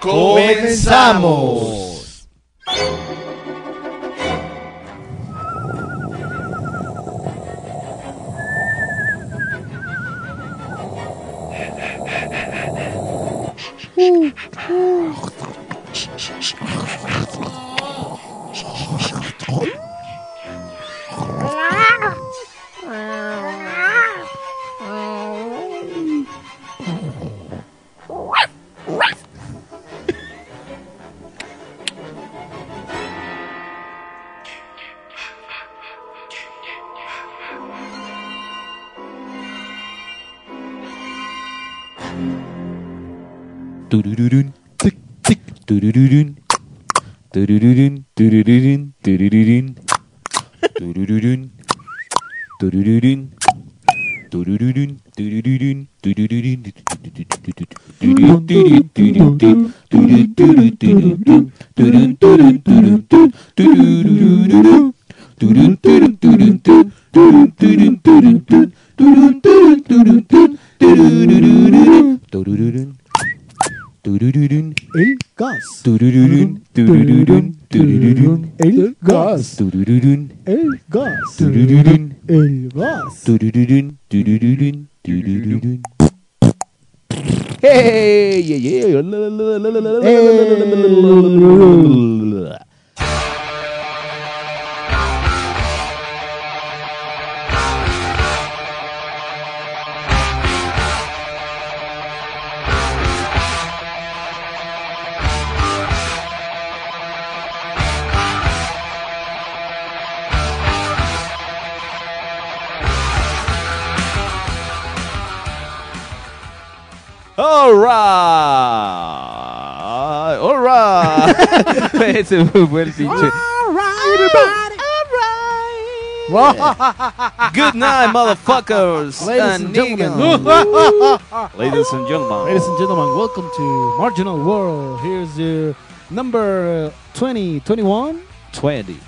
¡Comenzamos! Gas. El gas. El gas. Hey, yeah, yeah. All right, all right. Ese fue el pinche. Good night, motherfuckers. Ladies and and gentlemen. Ladies and gentlemen. Ladies and gentlemen, welcome to Marginal World. Here's the number uh, 20, 21. 20.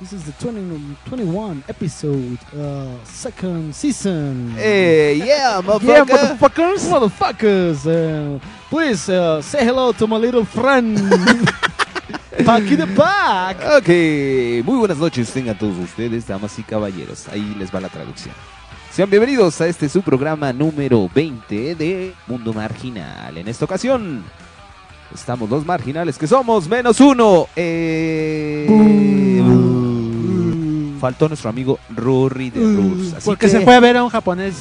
This is the 20, 21 episode, uh, second season. Hey, yeah, Yeah, motherfucker. motherfuckers, motherfuckers. Uh, please uh, say hello to my little friend, Packy the Pack. Ok, muy buenas noches tengan todos ustedes, damas y caballeros. Ahí les va la traducción. Sean bienvenidos a este su programa número 20 de Mundo Marginal. En esta ocasión estamos los marginales que somos menos uno. Eh, Faltó nuestro amigo Rory de Rus. Así Porque que- se fue a ver a un japonés.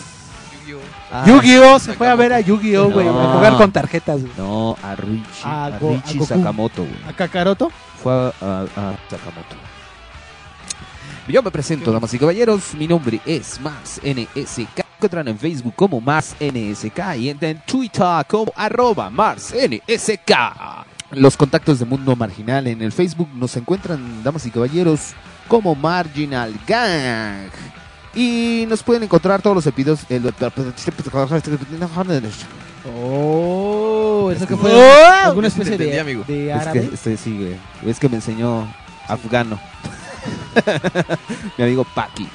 Ah, Yu-Gi-Oh! Se fue a ver a Yu-Gi-Oh, güey. No. A jugar con tarjetas, güey. No, a Richie, A a a Richie Goku. Sakamoto. güey. A Kakaroto. fue a, a- a Sakamoto. Yo me presento, damas y caballeros. Mi nombre es Mars NSK. Encuentran en Facebook como Mars NSK y en, Twitter como arroba Mars NSK. Los contactos de Mundo Marginal en el Facebook nos encuentran, damas y caballeros, como Marginal Gang. Y nos pueden encontrar todos los episodios. el- Oh, eso que Oh. fue alguna especie entendí, de, amigo. de Es árabe. que, este, sí, güey. Es que me enseñó afgano. Mi amigo Paki.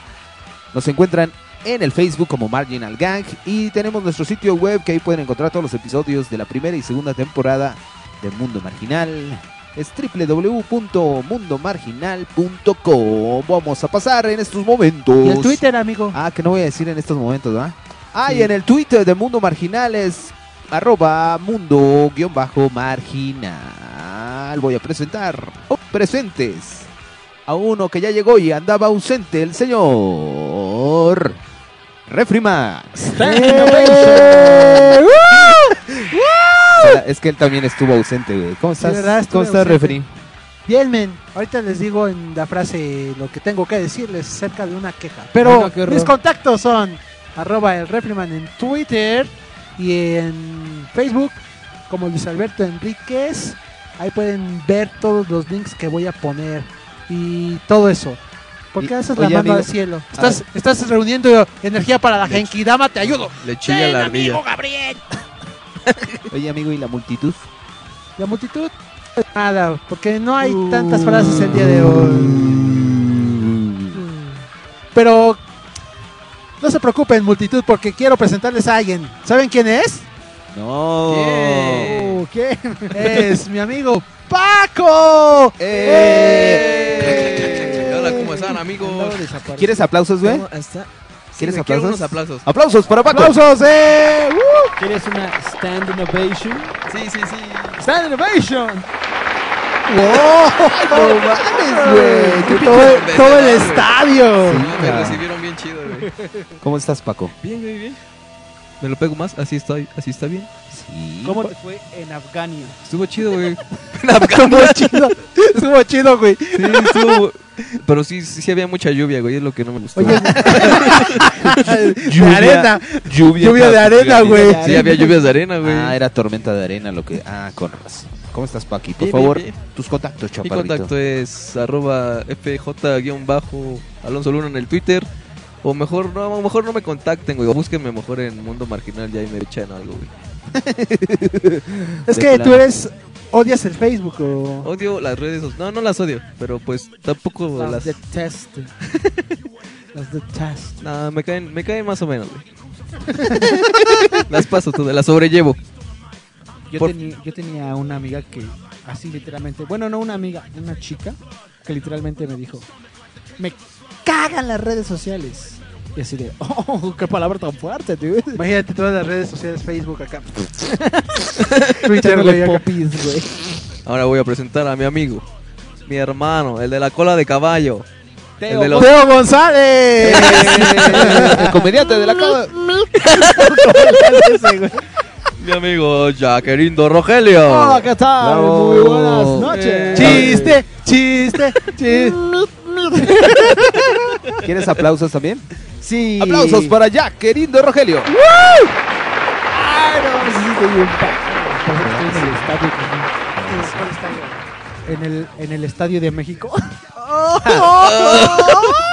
Nos encuentran en el Facebook como Marginal Gang y tenemos nuestro sitio web que ahí pueden encontrar todos los episodios de la primera y segunda temporada de Mundo Marginal. Es www.mundomarginal.com. Vamos a pasar en estos momentos. Y el Twitter, amigo. Ah, que no voy a decir en estos momentos, ¿verdad? Ah, y en el Twitter de Mundo Marginal es arroba mundo-marginal. Voy a presentar, oh, presentes, a uno que ya llegó y andaba ausente, el señor Refrimax. ¡Eh! Es que él también estuvo ausente, güey. ¿Cómo estás? ¿verdad? Estuve ¿Cómo estás, ausente. Refri? Bien, men. Ahorita les digo en la frase lo que tengo que decirles acerca de una queja. Pero mis contactos son arroba el Refriman en Twitter y en Facebook como Luis Alberto Enríquez. Ahí pueden ver todos los links que voy a poner y todo eso. ¿Por qué haces la oye, mano amigo, al cielo? Estás, estás reuniendo energía para la Genkidama, te ayudo. Le chilla la ardilla. Gabriel. Oye, amigo, ¿y la multitud? La multitud, nada, porque no hay tantas frases el día de hoy. Pero no se preocupen, multitud, porque quiero presentarles a alguien. ¿Saben quién es? No. Oh, ¿Qué? Es mi amigo Paco. ¡Eh! Hola, ¿cómo están, amigos? ¿Quieres aplausos, güey? ¿Quieres Sí, aplausos? unos aplausos. ¡Aplausos para Paco! ¡Aplausos! ¡Eh! ¿Quieres una stand innovation? Sí, sí, sí. ¡Stand innovation! ¡No mames, güey! ¡Qué Todo, todo el estadio. Me recibieron bien chido, güey. ¿Cómo estás, Paco? Bien, güey, bien. ¿Me lo pego más? Así está, así está bien. Sí. ¿Cómo te fue en Afgania? Estuvo chido, güey. Estuvo chido. Estuvo chido, güey. Sí, estuvo... Pero sí, sí, sí había mucha lluvia, güey. Es lo que no me gustó. Oye, de Lluvia. arena. Lluvia, Lluvia de arena, güey. sí, había lluvias de arena, güey. Ah, era tormenta de arena lo que... Ah, con razón. ¿Cómo estás, Paqui? Por Bien, favor, bien, bien. tus contactos, Mi chaparrito. contacto es arroba fj-alonso Luna en el Twitter. O mejor no, a lo mejor no me contacten, güey. O búsquenme mejor en Mundo Marginal y ahí me echan algo, güey. Es De que tú eres. ¿Odias el Facebook o.? Odio las redes sociales. No, no las odio. Pero pues tampoco Las las... detest. Las detest. No, me caen, me caen más o menos, las paso todas, las sobrellevo. Yo, Por- tenía, yo tenía una amiga que, así literalmente, bueno, no una amiga, una chica, que literalmente me dijo, me cagan las redes sociales. Y así de, oh, qué palabra tan fuerte, tío. Imagínate todas las redes sociales, Facebook acá. Twitter, güey, popis, güey. Ahora voy a presentar a mi amigo, mi hermano, el de la cola de caballo. Teo, El de los- ¡Teo González! el comediante de la ese, güey. Mi amigo Jaquerindo Rogelio. Hola, ¿qué tal? Bravo. Muy buenas noches. Chiste, chiste, chiste. ¿Quieres aplausos también? Sí. Aplausos para Jack, querido Rogelio. Ay, no, sí, sí, estoy bien en el estadio. En el, en el estadio de México.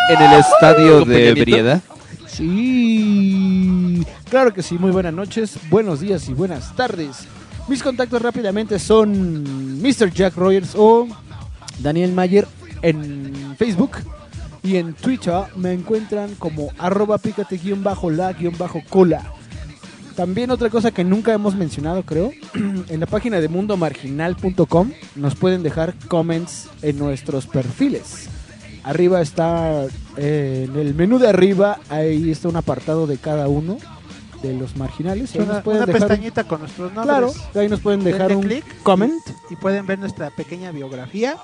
En el estadio ¿Con de? Brieda. Sí, claro que sí. Muy buenas noches, buenos días y buenas tardes. Mis contactos rápidamente son Mr. Jack Rogers o Daniel Mayer en Facebook y en Twitter me encuentran como arroba pícate guion bajo la guion bajo cola. También otra cosa que nunca hemos mencionado, creo, en la página de mundomarginal.com nos pueden dejar comments en nuestros perfiles. Arriba está, eh, en el menú de arriba, ahí está un apartado de cada uno de los marginales. ahí Una, nos pueden una dejar un- pestañita con nuestros nombres. Claro, ahí nos pueden dejar Denle un comment. Y pueden ver nuestra pequeña biografía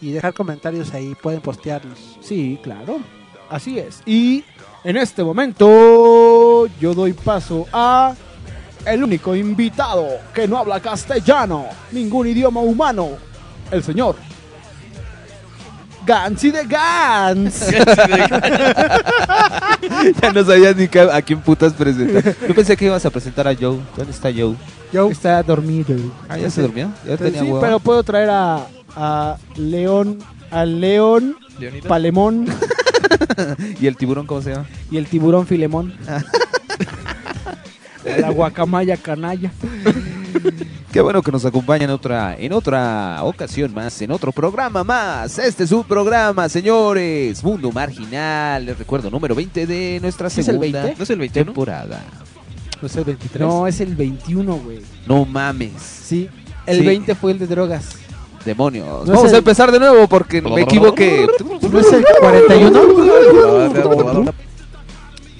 y dejar comentarios ahí. Pueden postearlos. Sí, claro. Así es. Y en este momento yo doy paso a el único invitado que no habla castellano, ningún idioma humano, el señor Gansy de Gans. ya no sabías ni a quién putas presentar. Yo pensé que ibas a presentar a Joe. ¿Dónde está Joe? Está dormido. Ah, ya se durmió. Ya Pero tenía sí, hueva. pero puedo traer a, a León, a León Leonita. Palemón ¿Y el tiburón cómo se llama? y el tiburón Filemón. la guacamaya canalla. Qué bueno que nos acompaña en otra, en otra ocasión más, en otro programa más. Este es su programa, señores. Mundo Marginal. Les recuerdo, número 20 de nuestra ¿Es el segunda 20? ¿No es el 21? temporada. No sé, el 23. No, es el 21, güey. No mames. Sí, el Sí. 20 fue el de drogas. Demonios. No Vamos el- a empezar de nuevo porque me equivoqué. ¿No es el 41?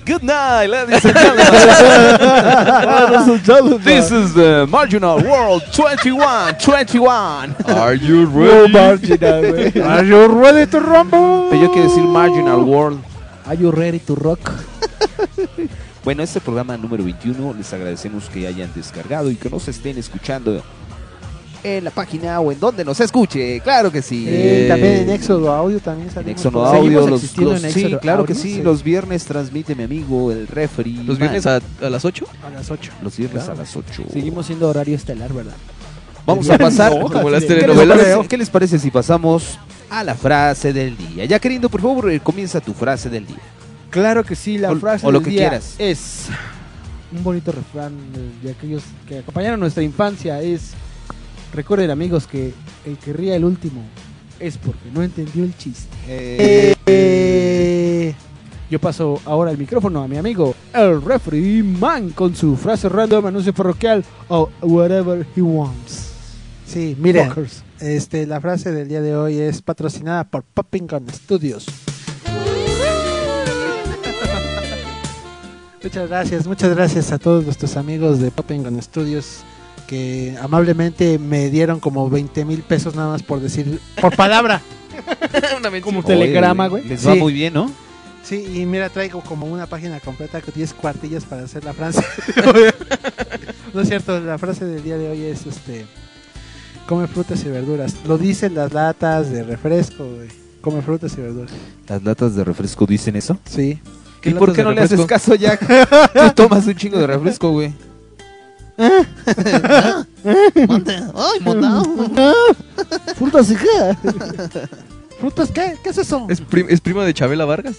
Good night, ladies and gentlemen. This is the Marginal World 21, 21. Are you ready? marginal. Are you ready to rumble? Pero yo quiero decir Marginal World. Are you ready to rock? Bueno, este programa número 21 les agradecemos que hayan descargado y que nos estén escuchando en la página o en donde nos escuche. Claro que sí. Eh, Eh, también en Éxodo Audio también En salimos. Exono por- Audio, los, existiendo los- en sí, Éxodo claro que sí, los viernes transmite mi amigo el referee. Los viernes a, a las 8. a las 8. Los viernes Claro. a las 8. Seguimos siendo horario estelar, ¿verdad? Vamos a pasar. No, como las así de- ¿Qué les, telenovelas. parece, qué les parece si pasamos a la frase del día? Ya queriendo, por favor, eh, comienza tu frase del día. Claro que sí, la O- frase o lo del que día quieras. es un bonito refrán de aquellos que acompañaron nuestra infancia. Es, recuerden amigos que el que ría el último es porque no entendió el chiste. Eh, Yo paso ahora el micrófono a mi amigo, el referee man, con su frase random, anuncio parroquial o whatever he wants. sí, miren, Fuckers. este, la frase del día de hoy es patrocinada por Popping Gun Studios. Muchas gracias, muchas gracias a todos nuestros amigos de Popping Gun Studios que amablemente me dieron como 20 mil pesos nada más por decir, por palabra. Como telegrama, güey. Les va Sí. muy bien, ¿no? Sí, y mira, traigo como una página completa con 10 cuartillas para hacer la frase. no es cierto, la frase del día de hoy es este come frutas y verduras. Lo dicen las latas de refresco, güey. Come frutas y verduras. Las latas de refresco dicen eso. Sí. ¿Y por qué no le haces caso, Jack? Tú tomas un chingo de refresco, güey. Frutas y qué? ¿Frutas qué? ¿Qué es eso? ¿Es, prim- es primo de Chabela Vargas?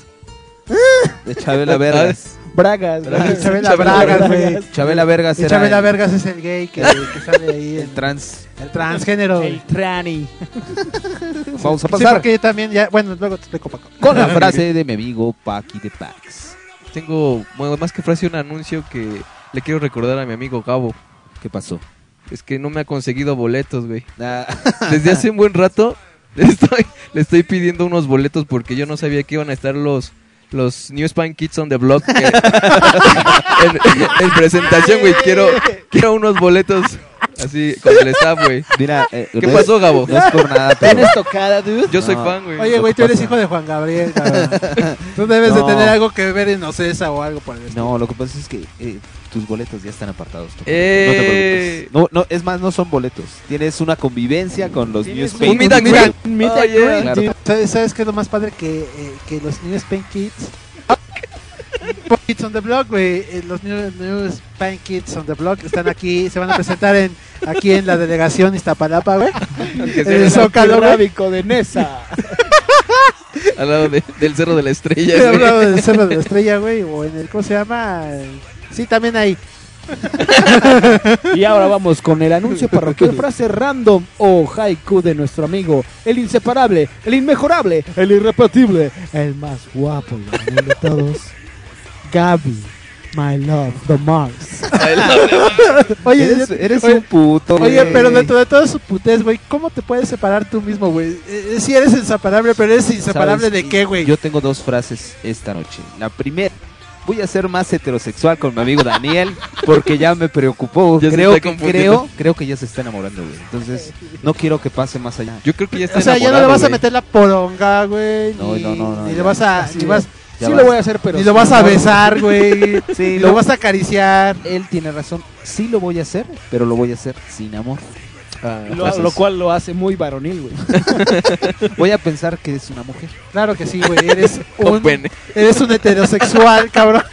De Chabela Vergas. Bragas. Bragas. Chabela Chabela Bragas, güey. Chabela Vergas era Chabela el- Vergas es el gay que, que sale ahí. el El, trans. el transgénero. El trani. Vamos a Sí, pasar porque yo también ya. Bueno, luego te explico, Paco. con la frase de mi amigo Paki de Pax. Tengo, bueno, más que frase, un anuncio que le quiero recordar a mi amigo Gabo. ¿Qué pasó? Es que no me ha conseguido boletos, güey. Ah, Desde hace un buen rato le estoy, le estoy pidiendo unos boletos porque yo no sabía que iban a estar los los New Spine Kids on the Block que- en, en presentación, güey. Quiero, quiero unos boletos así con el staff, güey. mira, eh, ¿Qué no pasó, Gabo? No es por nada, pero ¿Tienes tocada, dude? Yo soy fan, güey. Oye, güey, tú eres hijo de Juan Gabriel, cabrón. Tú debes No. de tener algo que ver en Ocesa o algo por el estilo. no, lo que pasa es que eh, tus boletos ya están apartados. Eh. No te preocupes. No, no, es más, no son boletos. Tienes una convivencia con los greet. Un meet Oh, yeah. Claro. ¿Sabes, ¿Sabes qué es lo más padre? Que, eh, que los New Spain Kids... Kids on the Block, güey. eh, Los New, New Spain Kids on the Block están aquí, se van a presentar en aquí en la delegación Iztapalapa, güey. En el Zócalo, de Nesa. al lado de- del Cerro de la Estrella, hablado del Cerro de la Estrella, güey, o en el, ¿cómo se llama? El- Sí, también ahí. Y ahora vamos con el anuncio parroquial, frase random o haiku de nuestro amigo, el inseparable, el inmejorable, el irrepetible, el más guapo de todos, Gaby, my love, the Mars. Oye, Eres, oye, un puto. Oye, güey. pero dentro de todo su putez, güey, ¿cómo te puedes separar tú mismo, güey? Eh, si eres inseparable, pero eres inseparable ¿Sabes? de qué, güey? Yo tengo dos frases esta noche. La primera, voy a ser más heterosexual con mi amigo Daniel porque ya me preocupó. Ya creo, que, creo, creo que ya se está enamorando, güey. Entonces, no quiero que pase más allá. Yo creo que ya está O sea, ya no le vas a meter la poronga, güey. No, ni, no, no, no, ni ya. le vas a, Así ni es. vas, Ya sí vas. lo voy a hacer, pero ni lo vas a besar, güey. Sí, lo vas a acariciar. Él tiene razón. Sí lo voy a hacer, pero lo voy a hacer sin amor. Ah, Lo, lo cual lo hace muy varonil, güey. Voy a pensar que es una mujer. Claro que sí, güey. Eres un, eres un heterosexual, cabrón.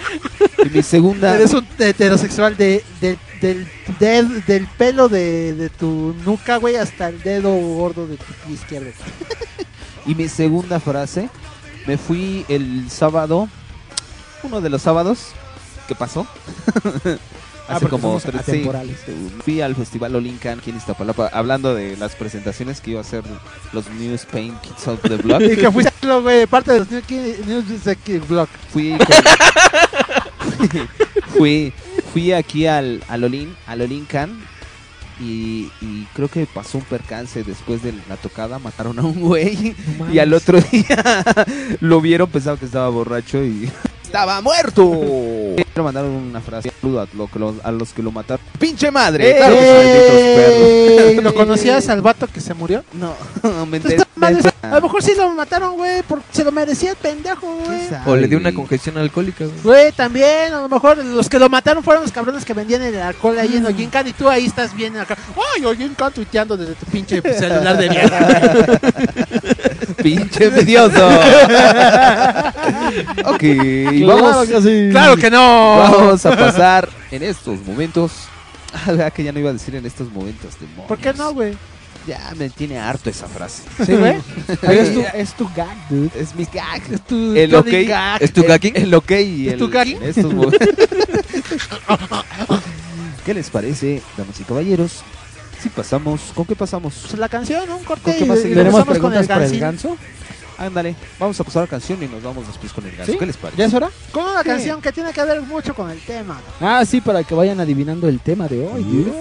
Y mi segunda, Eres un heterosexual de, de- del, del, del pelo de, de tu nuca, güey, hasta el dedo gordo de tu pie izquierdo. y mi segunda frase, me fui el sábado, uno de los sábados, ¿qué pasó? Ah, Hace como tres, sí, atemporales. fui al festival Olincan aquí en Iztapalapa hablando de las presentaciones que iba a hacer los New Spain Kids of the Block. Y que fuiste, parte de los New Kid- New Kid Block. fui con- fui fui aquí al al Olin al Olincan y, y creo que pasó un percance después de la tocada mataron a un güey y al otro día lo vieron pensaban que estaba borracho y estaba muerto Quiero mandar una frase. Saludo a, lo que lo- a los que lo mataron. ¡Pinche madre! ¡Eh! ¡Claro que perros! ¿Lo conocías al vato que se murió? No, me Esta enteré. Madre- a lo mejor sí lo mataron, güey, porque se lo merecía el pendejo, güey. O le dio una congestión alcohólica, güey. Güey, también, a lo mejor los que lo mataron fueron los cabrones que vendían el alcohol ahí en Ojinkan y tú ahí estás bien acá. ¡Ay, Ojinkan tuiteando desde tu pinche celular de mierda! ¡Pinche envidioso! ok, Claro vamos, que sí. ¡Claro que no! vamos a pasar en estos momentos. Ah, que ya no iba a decir en estos momentos, demonios. ¿Por qué no, güey? Ya me tiene harto esa frase. ¿Sí, güey? Pero es tu, es tu gag, dude. Es mi gag. Es tu El Johnny ok. Gag. ¿Es tu gagging? El ok y ¿Es el, tu gagging? estos. ¿Qué les parece, damas y caballeros? Si pasamos, ¿con qué pasamos? Pues la canción, un corte ¿Con qué y, con el preguntas para el ganso? Ándale, vamos a pasar la canción y nos vamos después con el ganso. ¿Sí? ¿Qué les parece? ¿Ya es hora? Con una Sí. canción que tiene que ver mucho con el tema. Ah, sí, para que vayan adivinando el tema de hoy. dude.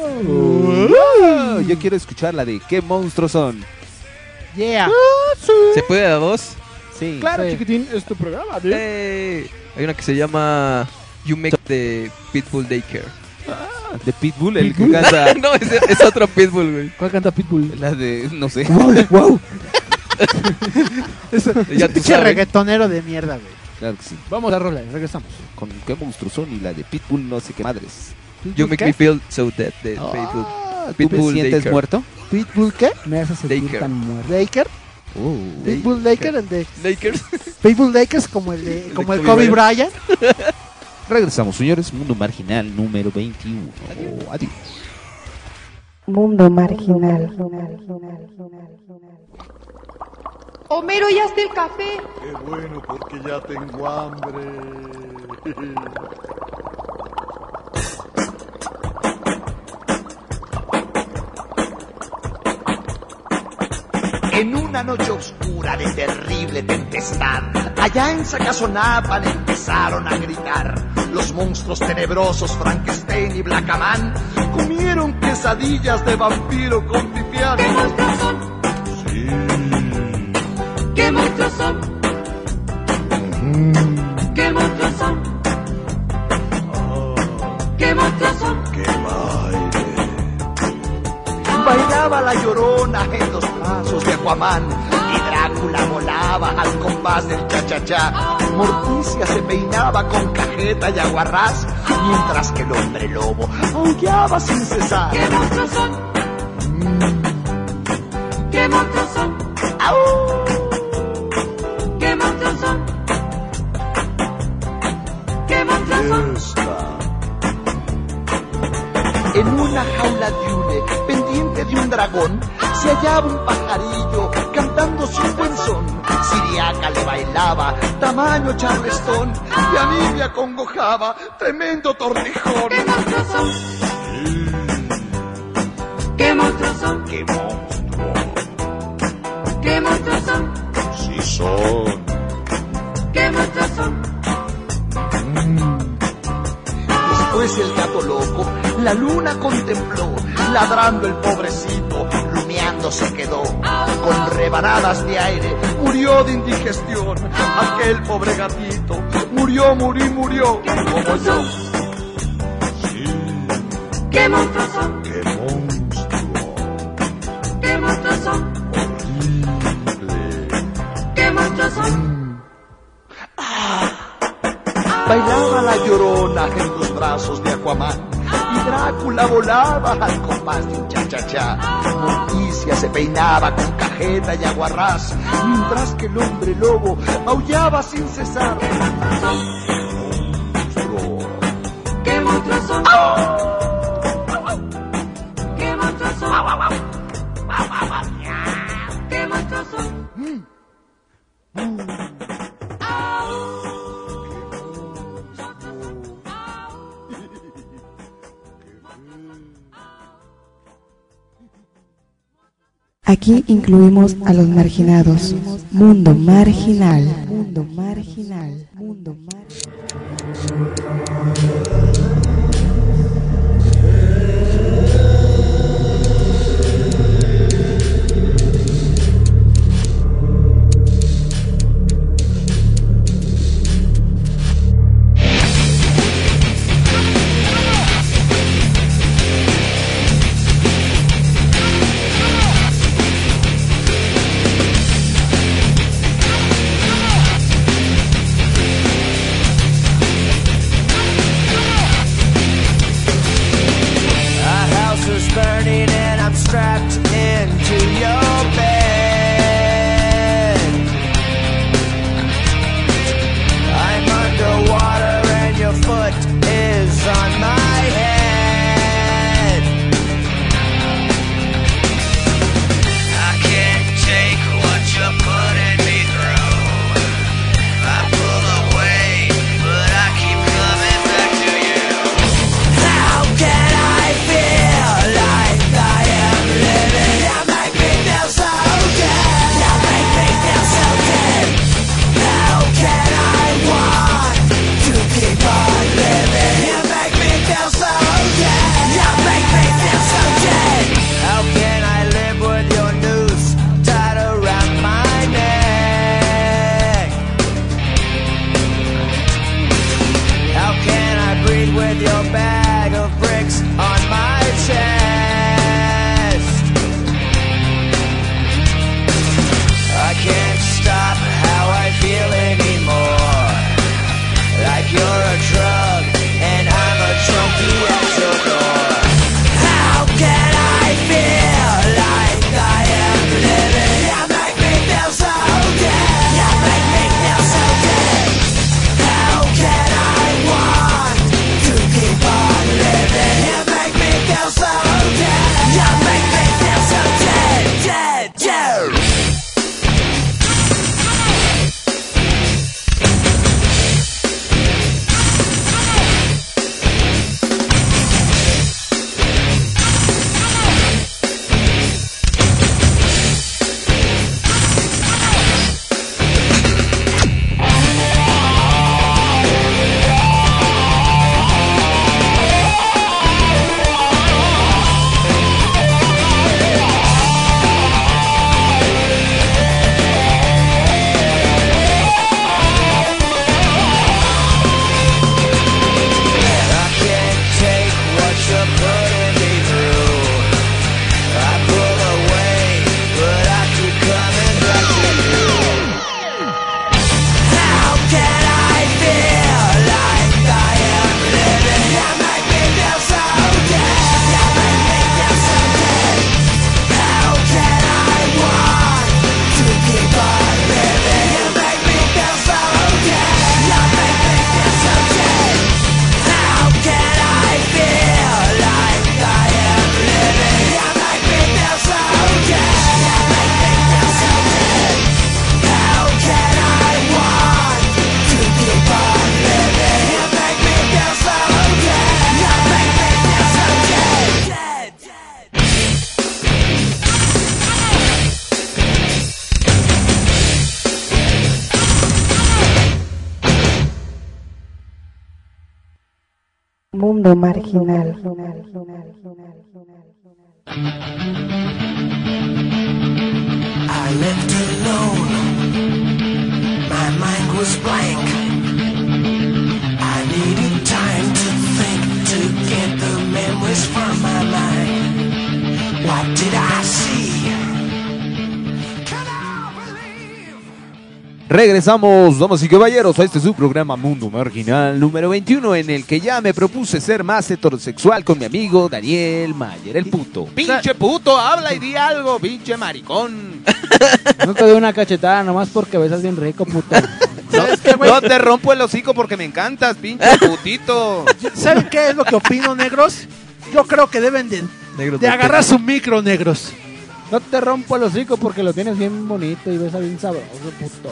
Oh, yo quiero escuchar la de ¿Qué monstruos son? Yeah. ¿Se puede a dos? Sí. Claro, Sí. chiquitín, es tu programa, dude. Eh, hay una que se llama You Make de Pitbull Daycare. De Pitbull, el que canta no, es, es otro Pitbull, güey. ¿Cuál canta Pitbull? la de, no sé. wow, wow. Ya tú Pinche sabes. reggaetonero de mierda, güey. Claro que sí. Vamos a rola, regresamos. Con ¿Qué monstruos son? Y la de Pitbull, no sé qué madres. You Make ¿Qué? Me Feel So Dead de Pitbull. Ah, ¿Tú Pitbull me sientes Daycare. muerto? ¿Pitbull qué? Me hace sentir Daker. tan muerto. ¿Daker? Oh. ¿Pitbull Daker? El de... Lakers. Pitbull es como el de... Como el Kobe Kobe Bryant. Regresamos, señores. Mundo Marginal número 21. Adiós. Mundo marginal. Homero, ¿ya está el café? Qué bueno, porque ya tengo hambre. En una noche oscura de terrible tempestad, allá en Sacazonapan empezaron a gritar. Los monstruos tenebrosos Frankenstein y Blackaman comieron quesadillas de vampiro con pipián. ¿Qué monstruos son? ¿Qué monstruos son? ¿Qué monstruos son? ¿Qué monstruos son? ¡Qué baile! Bailaba la llorona en los brazos de Aquaman y Drácula volaba al compás del cha-cha-cha. Morticia se peinaba con cajeta y aguarrás, mientras que el hombre lobo aullaba sin cesar. ¿Qué monstruos son? ¿Qué monstruos son? ¡Au! Una jaula de hule, pendiente de un dragón, se hallaba un pajarillo cantándose un buen son. Siriaca le bailaba, tamaño charlestón, y a mí me acongojaba, tremendo tortijón. ¿Qué monstruos son? ¿Qué monstruos son? ¡Qué monstruo! ¿Qué monstruos son? Sí son. ¿Qué monstruos son? Después el gato loco, la luna contempló, ladrando el pobrecito, lumeando se quedó. Con rebanadas de aire, murió de indigestión. Aquel pobre gatito, murió, murió, murió, como yo. Sí. ¿Qué monstruos son? ¡Qué monstruo! ¿Qué monstruos son? Horrible. ¿Qué monstruos son? Bailaba la llorona en los brazos de Aquaman. Drácula volaba al compás de un cha-cha-cha. Morticia se peinaba con cajeta y aguarrás. Mientras que el hombre lobo aullaba sin cesar. Monstruo. ¿Qué monstruos son? ¿Qué monstruos son? ¿Qué monstruos son? Aquí incluimos a los marginados. Mundo marginal. Mundo marginal. Mundo marginal. Marginal. Regresamos, damas y caballeros, a este su programa Mundo Marginal número 21, en el que ya me propuse ser más heterosexual con mi amigo Daniel Mayer, el puto. Pinche puto, habla y di algo, pinche maricón. No te doy una cachetada nomás porque besas bien rico, puto. No te rompo el hocico porque me encantas, pinche putito. ¿Saben qué es lo que opino, negros? Yo creo que deben de, de agarrar su micro, negros. No te rompo el hocico porque lo tienes bien bonito y besas bien sabroso, puto.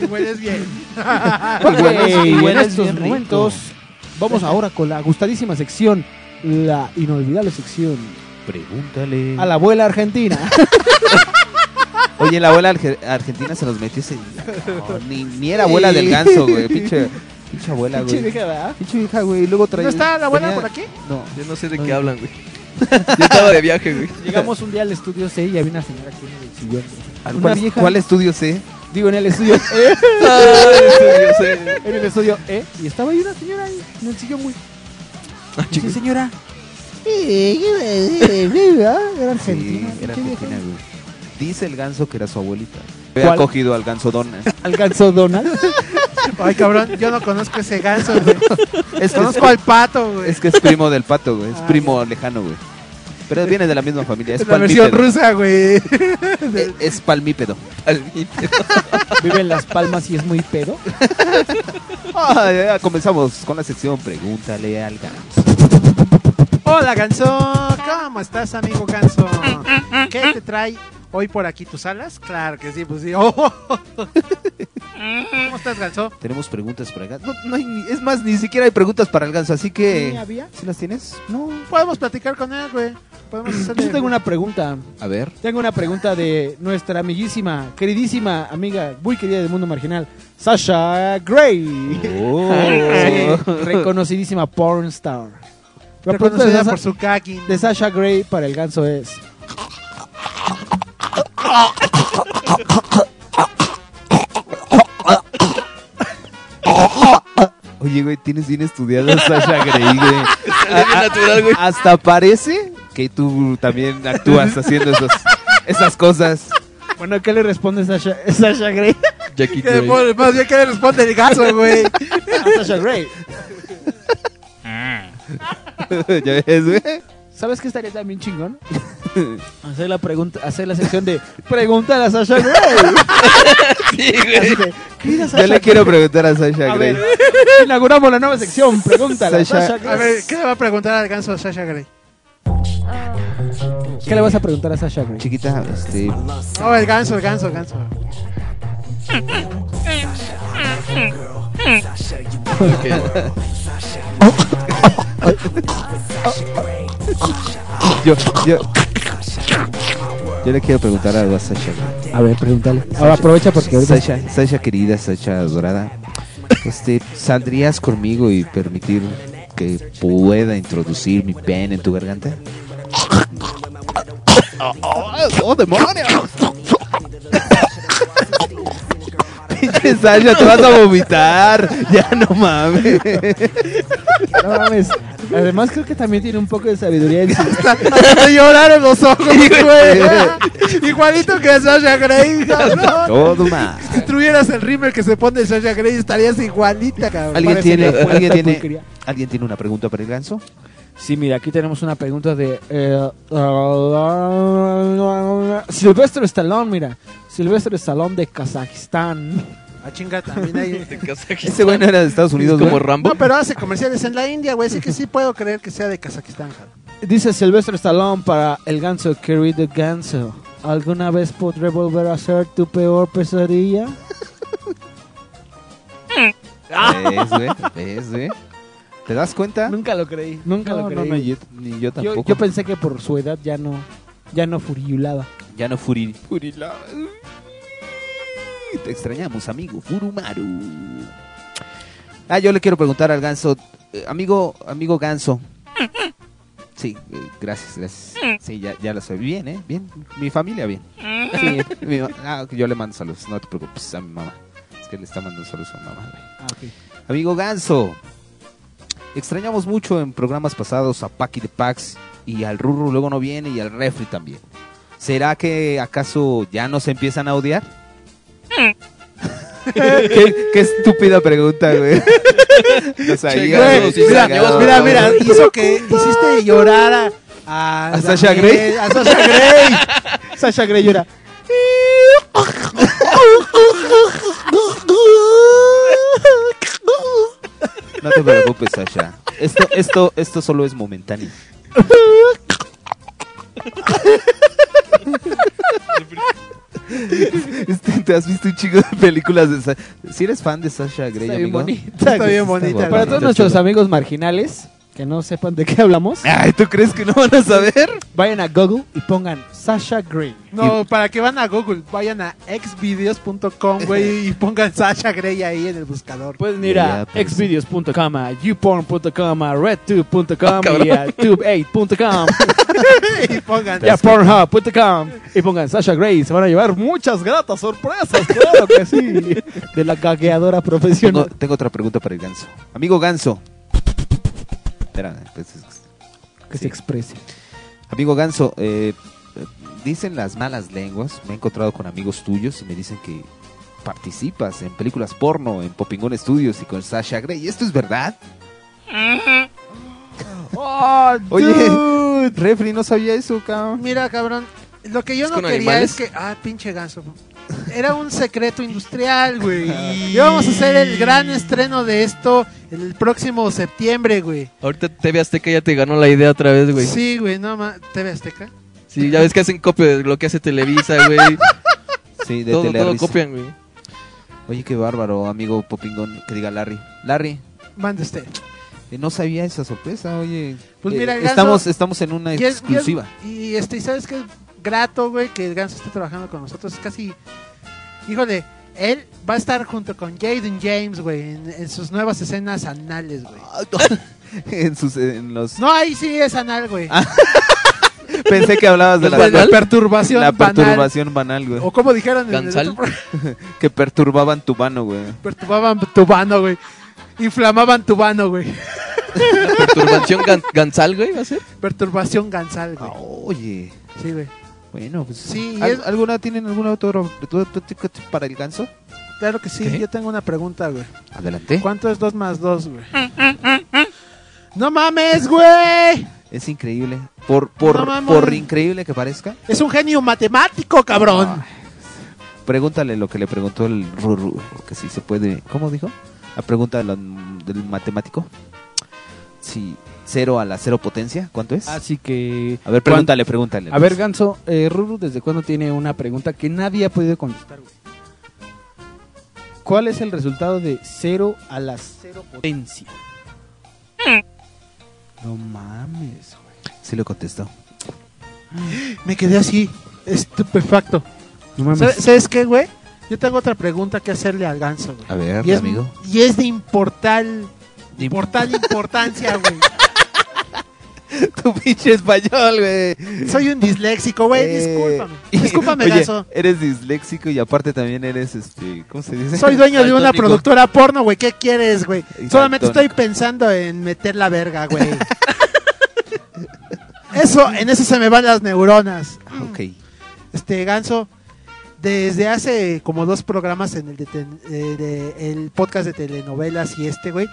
Y hueles bien. Hueles- en estos bien rico. momentos vamos ahora con la gustadísima sección, la inolvidable sección Pregúntale. a la abuela argentina. Oye, la abuela arge- argentina se nos metió ese día. No, ni, ni era abuela del ganso, güey. Pinche, pinche abuela, Pinche güey. vieja, ¿verdad? Pinche vieja, güey. y Luego traía. ¿No está la abuela tenía- por aquí? No. Yo no sé de qué hablan, güey. Yo estaba de viaje, güey. Llegamos un día al estudio C y había una señora aquí en el sillón. Una ¿Cuál, vieja. ¿Cuál estudio sé? Digo, en el estudio E. Yo sé. en el estudio E. Y estaba ahí una señora ahí en el sillón muy. Sí, señora. Era argentina. Sí, era argentina, güey. Dice el ganso que era su abuelita. ¿Cuál? Había cogido al ganso Donna. Al ganso Donald. Ay, cabrón, yo no conozco ese ganso, güey. Es que Conozco al pato, güey. Es que es primo del pato, güey. Es Ah, primo lejano, güey. Pero viene de la misma familia. Es Es la versión palmípedo. rusa, güey. Es, es palmípedo. Vive en Las Palmas y es muy pedo. Ah, ya comenzamos con la sección Pregúntale al ganso. Hola, ganso. ¿Cómo estás, amigo ganso? ¿Qué te trae hoy por aquí tus alas? Claro que sí, pues sí. Oh. ¿Cómo estás, ganso? Tenemos preguntas para el ganso. No, no hay ni- es más, ni siquiera hay preguntas para el ganso, así ¿Sí que... había? ¿Sí las tienes? No, podemos platicar con él, güey. Podemos hacerle... Yo tengo una pregunta. A ver. Tengo una pregunta de nuestra amiguísima, queridísima amiga, muy querida del mundo marginal, Sasha Gray. Oh. Sí, reconocidísima porn star. La pregunta de Reconocida Sasha, por su kaki. de Sasha Gray para el ganso es... Oye, güey, tienes bien estudiado a Sasha Grey, güey. Sale bien natural, güey. Hasta parece que tú también actúas haciendo esos, esas cosas. Bueno, ¿qué le responde Sasha, Sasha Gray? Jackie Más bien que le responde el ganso, güey. A Sasha Gray. ¿Ya ves, güey? ¿Sabes qué estaría también chingón? hacer la pregunta, hacer la sección de pregunta a Sasha Gray. Sí, güey. Sasha Yo le quiero preguntar a Sasha A Grey. ver, inauguramos la nueva sección, pregúntale a Sasha- Sasha A ver, ¿qué le va a preguntar al ganso a Sasha Grey? ¿Qué le vas a preguntar a Sasha Gray? Chiquita, este... Oh, el ganso, el ganso, el ganso. Yo, yo... Yo le quiero preguntar algo a Sasha. A ver, pregúntale. Ahora aprovecha porque ahorita... Sasha, Sasha querida, Sasha dorada. Este, ¿saldrías conmigo y permitir que pueda introducir mi pene en tu garganta? ¡Oh, demonios! Pinche Sasha, te vas a vomitar. Ya no mames. No mames. Además creo que también tiene un poco de sabiduría en su... Me lloraron los ojos, güey. Igualito que Sasha Grey, cabrón. Todo mal. Si tuvieras el rímel que se pone Sasha Grey, estarías igualita, cabrón. ¿Alguien tiene, ¿alguien, tiene. ¿Alguien tiene una pregunta para el ganso? Sí, mira, aquí tenemos una pregunta de eh, Silvestre Stallone, mira. Silvestre Stallone de Kazajistán. Ah, chinga, también hay... Ese güey no era de Estados Unidos, como. Rambo. No, pero hace comerciales en la India, güey. Así que sí puedo creer que sea de Kazajistán. Dice Silvestre Stallone para el ganso, querido ganso. ¿Alguna vez podré volver a ser tu peor pesadilla? ¿Ves, güey? ¿Ves, güey? ¿Te das cuenta? Nunca lo creí, nunca No, lo no, creí. no, yo- ni yo yo, tampoco. yo pensé que por su edad ya no, ya no furiulaba. Ya no Furi. Furilaba. Te extrañamos, amigo. Furumaru. Ah, yo le quiero preguntar al ganso. eh, amigo, amigo Ganso. Sí, eh, gracias, gracias. Sí, ya, ya lo sé. Bien, ¿eh? Bien. Mi familia, bien. Sí, mi ma- ah, yo le mando saludos, no te preocupes, a mi mamá. Es que le está mandando saludos a mi mamá, güey. Ah, ok. Amigo Ganso, extrañamos mucho en programas pasados a Paki de Pax y al Ruru luego no viene y al Refri también. ¿Será que acaso ya nos empiezan a odiar? qué, qué estúpida pregunta, güey. Mira, mira, mira, hizo que hiciste llorar a, a, ¿A Sasha Grey? A Sasha Grey. Sasha Grey llora. No te preocupes, Sasha. Esto, esto, esto solo es momentáneo. Este, ¿Te has visto un chico de películas de Sasha? Si eres fan de Sasha Grey, Está bien amigo? bonita. Está bien bonita, Para todos nuestros amigos marginales que no sepan de qué hablamos, Ay, ¿tú crees que no van a saber? vayan a Google y pongan Sasha Grey. No, para que van a Google, vayan a xvideos.com, güey, y pongan Sasha Grey ahí en el buscador. Pueden ir Ya, a pues. xvideos.com, a youporn.com, a redtube.com y a tube8.com y pongan y a pornhub.com y pongan Sasha Grey. Se van a llevar muchas gratas sorpresas, claro que sí. De la cagueadora Tengo, profesional. tengo otra pregunta para el ganso. Amigo ganso. Espera, pues, es- Que sí. se exprese. Amigo ganso, eh, dicen las malas lenguas. Me he encontrado con amigos tuyos y me dicen que participas en películas porno, en Popingón Studios y con Sasha Grey. ¿Esto es verdad? Oh, Oye, refri, no sabía eso, cabrón. Mira, cabrón, lo que yo ¿Es no quería animales? es que... Ah, pinche ganso. Era un secreto industrial, güey. Y vamos a hacer el gran estreno de esto el próximo septiembre, güey. Ahorita TV Azteca ya te ganó la idea otra vez, güey. Sí, Sí, güey, no más. TV Azteca. ya ves que hacen copia de lo que hace Televisa, güey. Sí, de todo, todo Telerisa. copian, güey. Oye, qué bárbaro, amigo Popingón, que diga Larry. Larry, Mande usted. eh, no sabía esa sorpresa, oye. Pues Eh, mira, estamos, estamos en una Y es- y es- exclusiva. Y, este, ¿y ¿sabes qué? Grato, güey, que el ganso esté trabajando con nosotros. Es casi. Híjole, él va a estar junto con Jaden James, güey, en, en sus nuevas escenas anales, güey. en, sus, en los... No, ahí sí es anal, güey. Pensé que hablabas de La, la, la perturbación la banal. perturbación banal, güey. O como dijeron en el Gansal. otro Que perturbaban tu mano, güey. perturbaban tu vano, güey. Inflamaban tu vano, güey. Perturbación gan- gansal, güey, va a ser. Perturbación gansal, güey. Ah, Oye, Sí, güey. Bueno, pues... Sí, ¿al- es- ¿Alguna tienen alguna otra para el ganso? Claro que sí. ¿Qué? Yo tengo una pregunta, güey. Adelante. ¿Cuánto es 2 más 2, güey? ¡No mames, güey! Es increíble. Por, por, No por increíble que parezca, Es un genio matemático, cabrón. pregúntale lo que le preguntó el Ruru, que si se puede... ¿Cómo dijo? La pregunta del matemático. Si cero a la cero potencia, ¿cuánto es? Así que. A ver, pregúntale, pregúntale. A ver, Ganso, eh, Ruru, ¿desde cuándo tiene una pregunta que nadie ha podido contestar, güey? ¿Cuál es el resultado de 0 a la 0 potencia? No mames, güey. Sí lo contestó. Me quedé así, estupefacto. No mames. ¿Sabes, sabes qué, güey? Yo tengo otra pregunta que hacerle al ganso, güey. A ver, Y es, amigo. y es de importal, De imp- importal importancia, güey. tu pinche español, güey. Soy un disléxico, güey. Eh, Discúlpame. Discúlpame, oye, ganso. Eres disléxico y aparte también eres, este, ¿cómo se dice? Soy dueño de una productora porno, güey. ¿Qué quieres, güey? Solamente estoy pensando en meter la verga, güey. Eso, en eso se me van las neuronas. Ok. Este ganso, desde hace como dos programas en el, de ten- eh, de- el podcast de telenovelas y este, güey,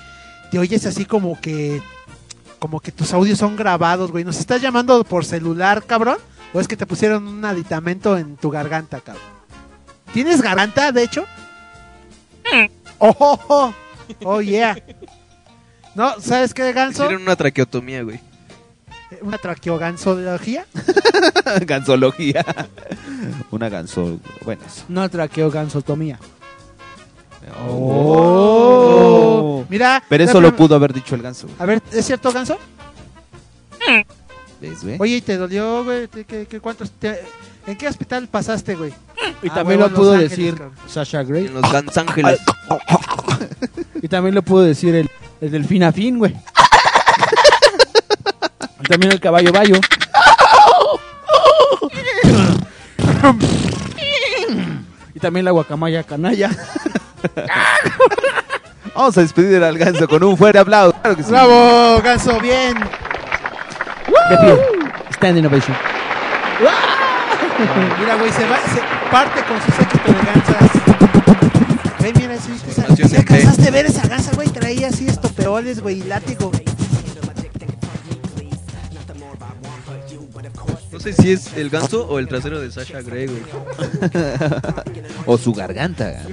te oyes así como que, como que tus audios son grabados, güey. ¿Nos estás llamando por celular, cabrón? ¿O es que te pusieron un aditamento en tu garganta, cabrón? ¿Tienes garganta, de hecho? Oh, oh, oh, oh yeah. No, ¿sabes qué, ganso? Hicieron una traqueotomía, güey. Una traqueogansología. Gansología. Una ganso. Bueno, eso. No traqueo Oh. Mira. Pero eso lo pudo haber dicho el ganso. güey. A ver, ¿es cierto, ganso? ¿Ves, güey? Oye, ¿y te dolió, güey? ¿Te- qué- qué- cuántos te- ¿En qué hospital pasaste, güey? Y Ah, también lo pudo Ángeles, decir cabrón. Sasha Grey. En los Gans Ángeles. Y también lo pudo decir el, el delfín afín, güey. Y también el caballo bayo. y también la guacamaya canalla. Vamos a despedir al ganso con un fuerte aplauso. Claro que sí. ¡Bravo, Ganso! ¡Bien! De pie. Standing ovation. Mira, güey, se, va, se parte con su séquito de gansas. Güey, mira, ¿sí, viste esa- Formación ¿sí en T. alcanzaste a ver esa gansa, güey? Traía así estoperoles, güey, y látigo. No sé si es el ganso o el trasero de Sasha Grey, güey. o su garganta.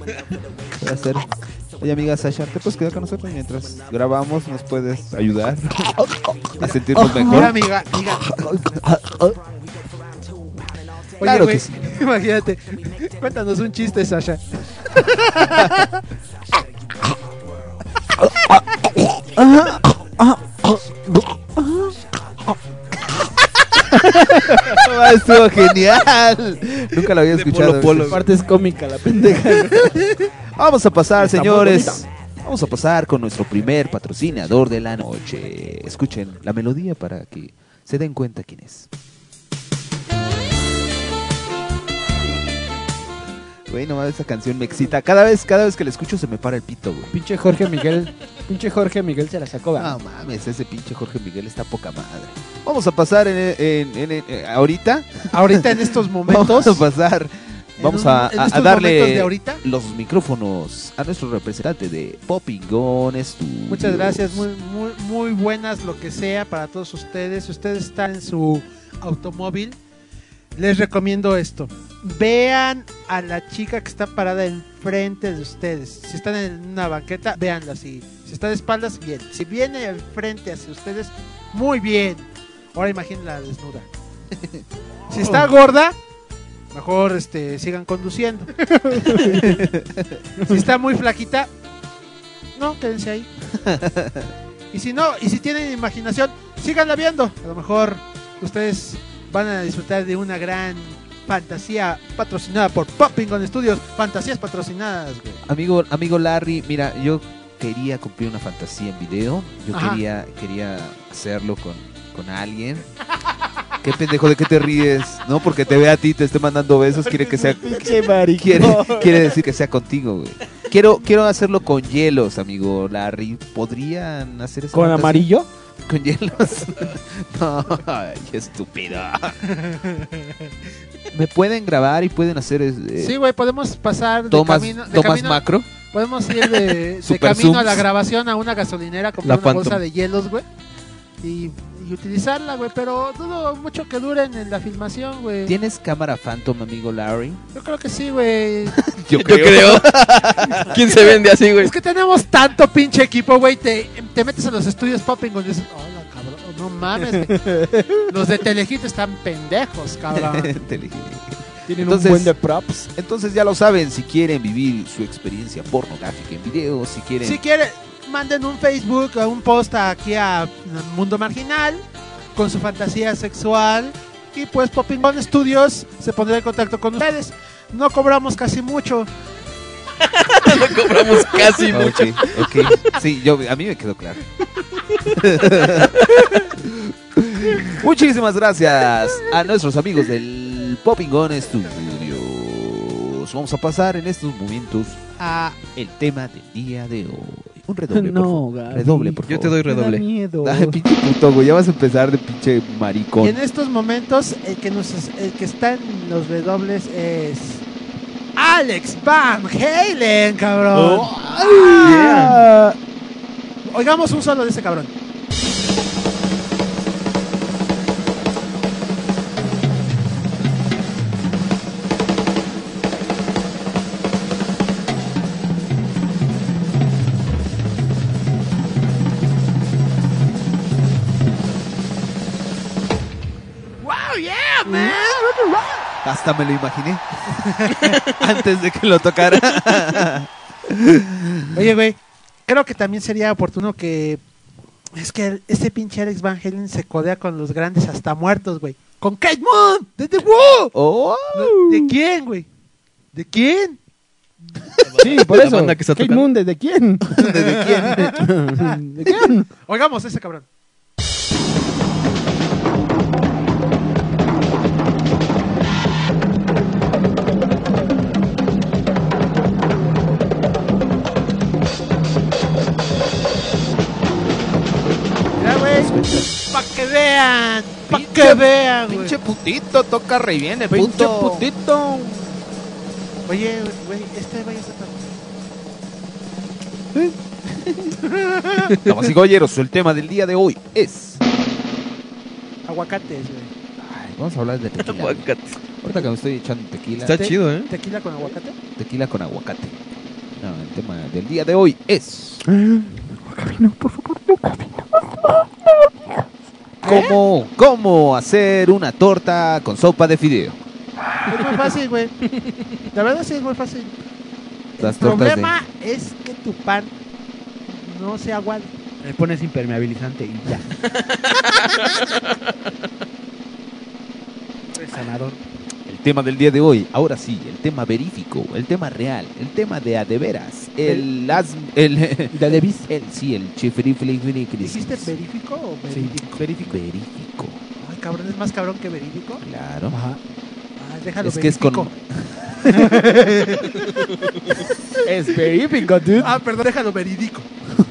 Puede ser. Oye, amiga Sasha, ¿te puedes quedar con nosotros mientras grabamos? ¿Nos puedes ayudar a sentirnos Mira, mejor? amiga, amiga. Oye, Claro güey, que sí. imagínate. Cuéntanos un chiste, Sasha. Estuvo genial. Nunca lo había De escuchado. Polo Polo. Aparte es cómica la pendeja. Vamos a pasar, Está señores. Vamos a pasar con nuestro primer patrocinador de la noche. Escuchen la melodía para que se den cuenta quién es. Güey, nomás esa canción me excita. Cada vez, cada vez que la escucho se me para el pito, güey. Pinche Jorge Miguel. Pinche Jorge Miguel se la sacó, No mames, ese pinche Jorge Miguel está poca madre. Vamos a pasar en, en- en- en- ahorita. Ahorita en estos momentos. Vamos a pasar. Vamos un- a, darle de ahorita. los micrófonos a nuestro representante de Poppingón Studios. Muchas gracias, muy, muy, muy buenas lo que sea para todos ustedes. Si ustedes están en su automóvil, les recomiendo esto. Vean a la chica que está parada enfrente de ustedes. Si están en una banqueta, véanla así. Si está de espaldas, bien. Si viene enfrente hacia ustedes, muy bien. Ahora imagínenla desnuda. Si está gorda, mejor este, sigan conduciendo. si está muy flaquita, no, quédense ahí. Y si no, y si tienen imaginación, síganla viendo. A lo mejor ustedes van a disfrutar de una gran fantasía patrocinada por Popping on Studios. Fantasías patrocinadas, güey. Amigo, amigo Larry, mira, yo quería cumplir una fantasía en video. Yo Ajá. quería, quería hacerlo con, con alguien. ¿Qué pendejo de qué te ríes? No, porque te ve a ti, te esté mandando besos, quiere que sea. Quiere, quiere decir que sea contigo, güey. Quiero, quiero hacerlo con hielos, amigo Larry. ¿Podrían hacer eso? ¿Con amarillo? Con hielos. no, ay, qué estúpido. ¿Me pueden grabar y pueden hacer eh, Sí, güey, podemos pasar de tomas, camino. De tomas camino- macro? Podemos ir de, camino a la grabación a una gasolinera, comprar La una Phantom. bolsa de hielos, güey. Y, y utilizarla, güey. Pero dudo mucho que duren en la filmación, güey. ¿Tienes cámara Phantom, amigo Larry? Yo creo que sí, güey. Yo Yo creo. ¿Quién se vende así, güey? Es que tenemos tanto pinche equipo, güey. Te, te metes a los estudios Popping y dices, hola, cabrón. No mames. güey. los de Telehit están pendejos, cabrón. Telehit. Tienen Entonces- un buen de props. Entonces ya lo saben, si quieren vivir su experiencia pornográfica en video, si quieren... Si quieren, manden un Facebook o un post aquí a Mundo Marginal con su fantasía sexual. Y pues Popping On Studios se pondrá en contacto con ustedes. No cobramos casi mucho. No cobramos casi mucho. Ok, ok. Sí, yo, a mí me quedó claro. Muchísimas gracias a nuestros amigos del Popping On Studios. Vamos a pasar en estos momentos a el tema del día de hoy. Un redoble, por No, favor. Gaby. Redoble, por Yo te favor. doy Me da redoble. miedo. Ay, pinche puto, güey. Ya vas a empezar de pinche Y maricón. en estos momentos, el que, nos, el que está en los redobles es. Alex Van Halen, cabrón. Oh, Ah. Oigamos un solo de ese cabrón. Hasta me lo imaginé. Antes de que lo tocara. Oye, güey, creo que también sería oportuno que. Es que ese pinche Alex Van Halen se codea con los grandes hasta muertos, güey. Con Kate Moon, de The Who. Oh. ¿De quién, güey? ¿De quién? Sí, por eso. banda que está Kate tocando. Moon, ¿de quién? ¿De quién? ¿De quién? Oigamos ese cabrón. Vean, güey. Pinche putito, toca re bien el Pinche puto. putito. Oye, güey, este está tan... Damas y caballeros, el tema del día de hoy es. Aguacates, güey. Ay, vamos a hablar de tequila. Aguacate. Ahorita que me estoy echando tequila. Está Te- chido, ¿eh? ¿Tequila con aguacate? Tequila con aguacate. No, el tema del día de hoy es. ¿Cómo, ¿Cómo hacer una torta con sopa de fideo? Es muy fácil, güey. La verdad sí es muy fácil. Las El de- problema es que tu pan no se aguade. Le pones impermeabilizante y ya. Es sanador. Tema del día de hoy, ahora sí, el tema verífico, el tema real, el tema de a de veras, el las el ¿De el sí, el ¿Dijiste verífico o verídico? verífico. Verífico, Ay, cabrón, es más cabrón que verídico. claro. Ajá. Ay, déjalo Es que es con. Es verífico, dude. Ah, perdón, déjalo verídico.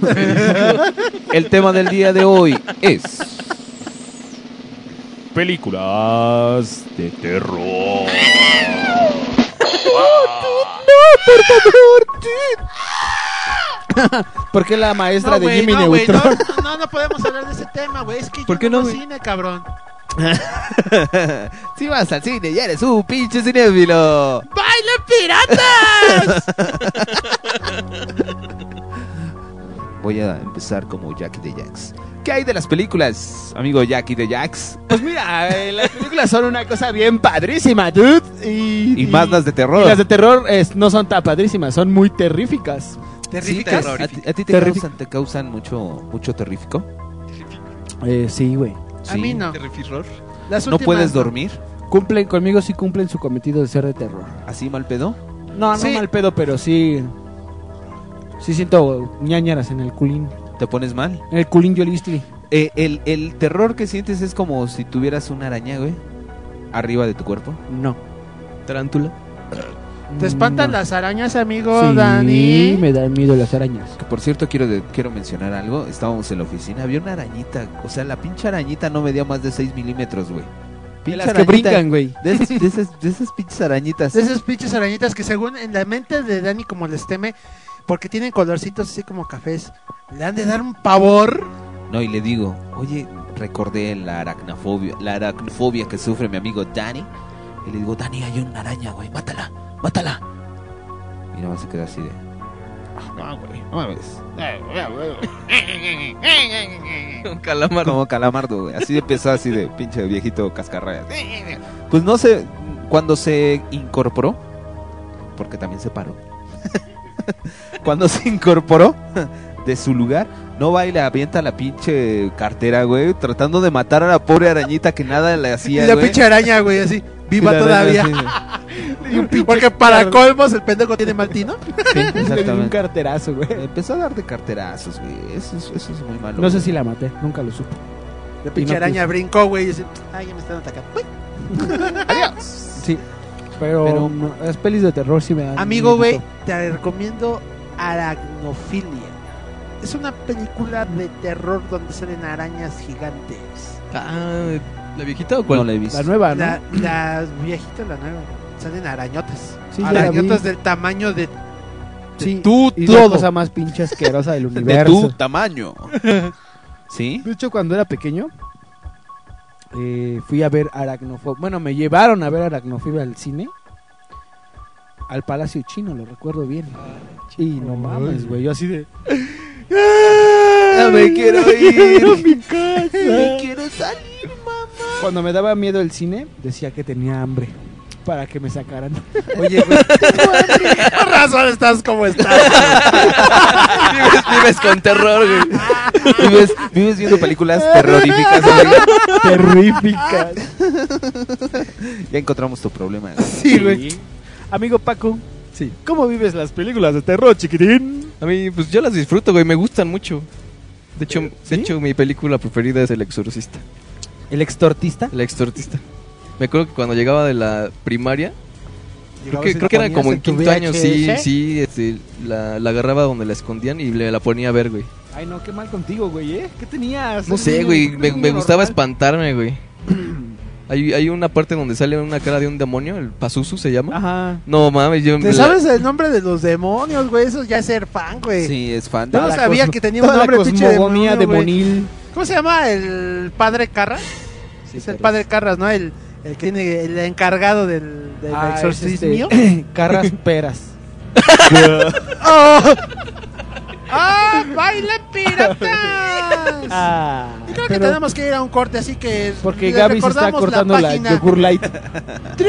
El tema del día de hoy es películas de terror. ¿Por qué la maestra No, de güey, Jimmy no, güey, Neutron? no, no, no podemos hablar de ese tema, güey. Es que ¿Por yo qué no, güey? cine, cabrón. si vas al cine ya eres un pinche cinéfilo. ¡Baile piratas! Voy a empezar como Jackie de Jax. ¿Qué hay de las películas, amigo Jackie de Jax? Pues mira, eh, las películas son una cosa bien padrísima, dude. Y, Y más las de terror. y las de terror es- no son tan padrísimas, son muy terríficas. Sí, Terríficas. ¿A ti, a ti te, causan, te causan mucho, mucho terrífico? Eh, sí, güey. A mí no. Las ¿No puedes dormir? Cumplen conmigo, sí cumplen su cometido de ser de terror. ¿Así mal pedo? No, no Sí. mal pedo, pero sí. Sí siento ñañaras en el culín. ¿Te pones mal? En el culín Yolistli. Eh, el, el terror que sientes es como si tuvieras una araña, güey, arriba de tu cuerpo. No. Tarántula. ¿Te espantan No. las arañas, amigo Sí, Dani? me dan miedo las arañas. Que por cierto, quiero, de- quiero mencionar algo. Estábamos en la oficina, había una arañita. O sea, la pinche arañita no medía más de 6 milímetros, güey. De Pinche las que arañita. brincan, güey. De esas, de esas- de esas pinches arañitas. De esas pinches arañitas que según en la mente de Dani como les teme, porque tienen colorcitos así como cafés, le han de dar un pavor. No, y le digo, oye, recordé la aracnofobia, la aracnofobia que sufre mi amigo Danny. Y le digo, Danny, hay una araña, güey, mátala, mátala. Y nada más se queda así de. "Ah, No, güey, no mames. Un calamar. Como calamardo, güey. Así empezó, así de pinche viejito cascarrayas. Pues no sé, cuando se incorporó, porque también se paró. cuando se incorporó de su lugar, no va y le avienta la pinche cartera, güey, tratando de matar a la pobre arañita que nada le Y hacía, la güey. pinche araña, güey, así, Y viva todavía. araña Porque para colmos el pendejo tiene mal tino. Sí, un carterazo, güey. Empezó a dar de carterazos, güey. Eso, es- eso es muy malo. No sé güey. si la maté, nunca lo supe. La pinche no araña brincó, güey, y dice, ay, ya me están atacando. Adiós. Sí. Pero, Pero- las pelis de terror sí me dan. Amigo, güey, te recomiendo Aragnofilia. Es una película de terror donde salen arañas gigantes. Ah, ¿la viejita o cuál? No la he visto. La nueva, ¿no? La, la viejita, la nueva. Salen arañotas. Sí, la arañotas del tamaño de, de Sí, tú, y la todo. cosa más pinche asquerosa del De universo. tu tamaño. ¿Sí? De hecho, cuando era pequeño, eh, fui a ver Aracnofobia. Bueno, me llevaron a ver Aracnofobia al cine. Al Palacio Chino, lo recuerdo bien. y no mames, güey, yo así de... Ya me quiero ir. a mi casa. Me quiero salir. Cuando me daba miedo el cine, decía que tenía hambre. Para que me sacaran. Oye, güey. Por razón estás como estás. vives, vives con terror, güey. ¿Vives, vives viendo películas terroríficas. amigo? Terríficas. Ya encontramos tu problema. güey. Sí, güey. Amigo Paco, Sí. ¿cómo vives las películas de terror, chiquitín? A mí, pues yo las disfruto, güey. Me gustan mucho. De hecho, ¿Sí? de hecho mi película preferida es El Exorcista. ¿El extortista? El Exorcista. Me acuerdo que cuando llegaba de la primaria, creo que, creo era como en quinto año, sí, sí, este, la, la agarraba donde la escondían y le la ponía a ver, güey. Ay, no, qué mal contigo, güey, ¿eh? ¿Qué tenías? No sé, güey, me, me gustaba espantarme, güey. Hay, hay una parte donde sale una cara de un demonio, el Pazuzu se llama. Ajá. No mames, yo ¿Te la- sabes el nombre de los demonios, güey? Eso ya es ser fan, güey. Sí, es fan. Yo no la sabía cosmo- que tenía un toda la nombre pinche cosmogonía demonio, güey. demonil. ¿Cómo se llama el padre Carras? Sí, es el padre Carras, ¿no? El, el que tiene el encargado del, del Ah, es exorcismo. este, Carras peras. ¡Oh! ¡Ah! ¡Bailen piratas! Ah, Y creo que pero- tenemos que ir a un corte, así que Porque les Gaby se está recordamos cortando la, página yogur light.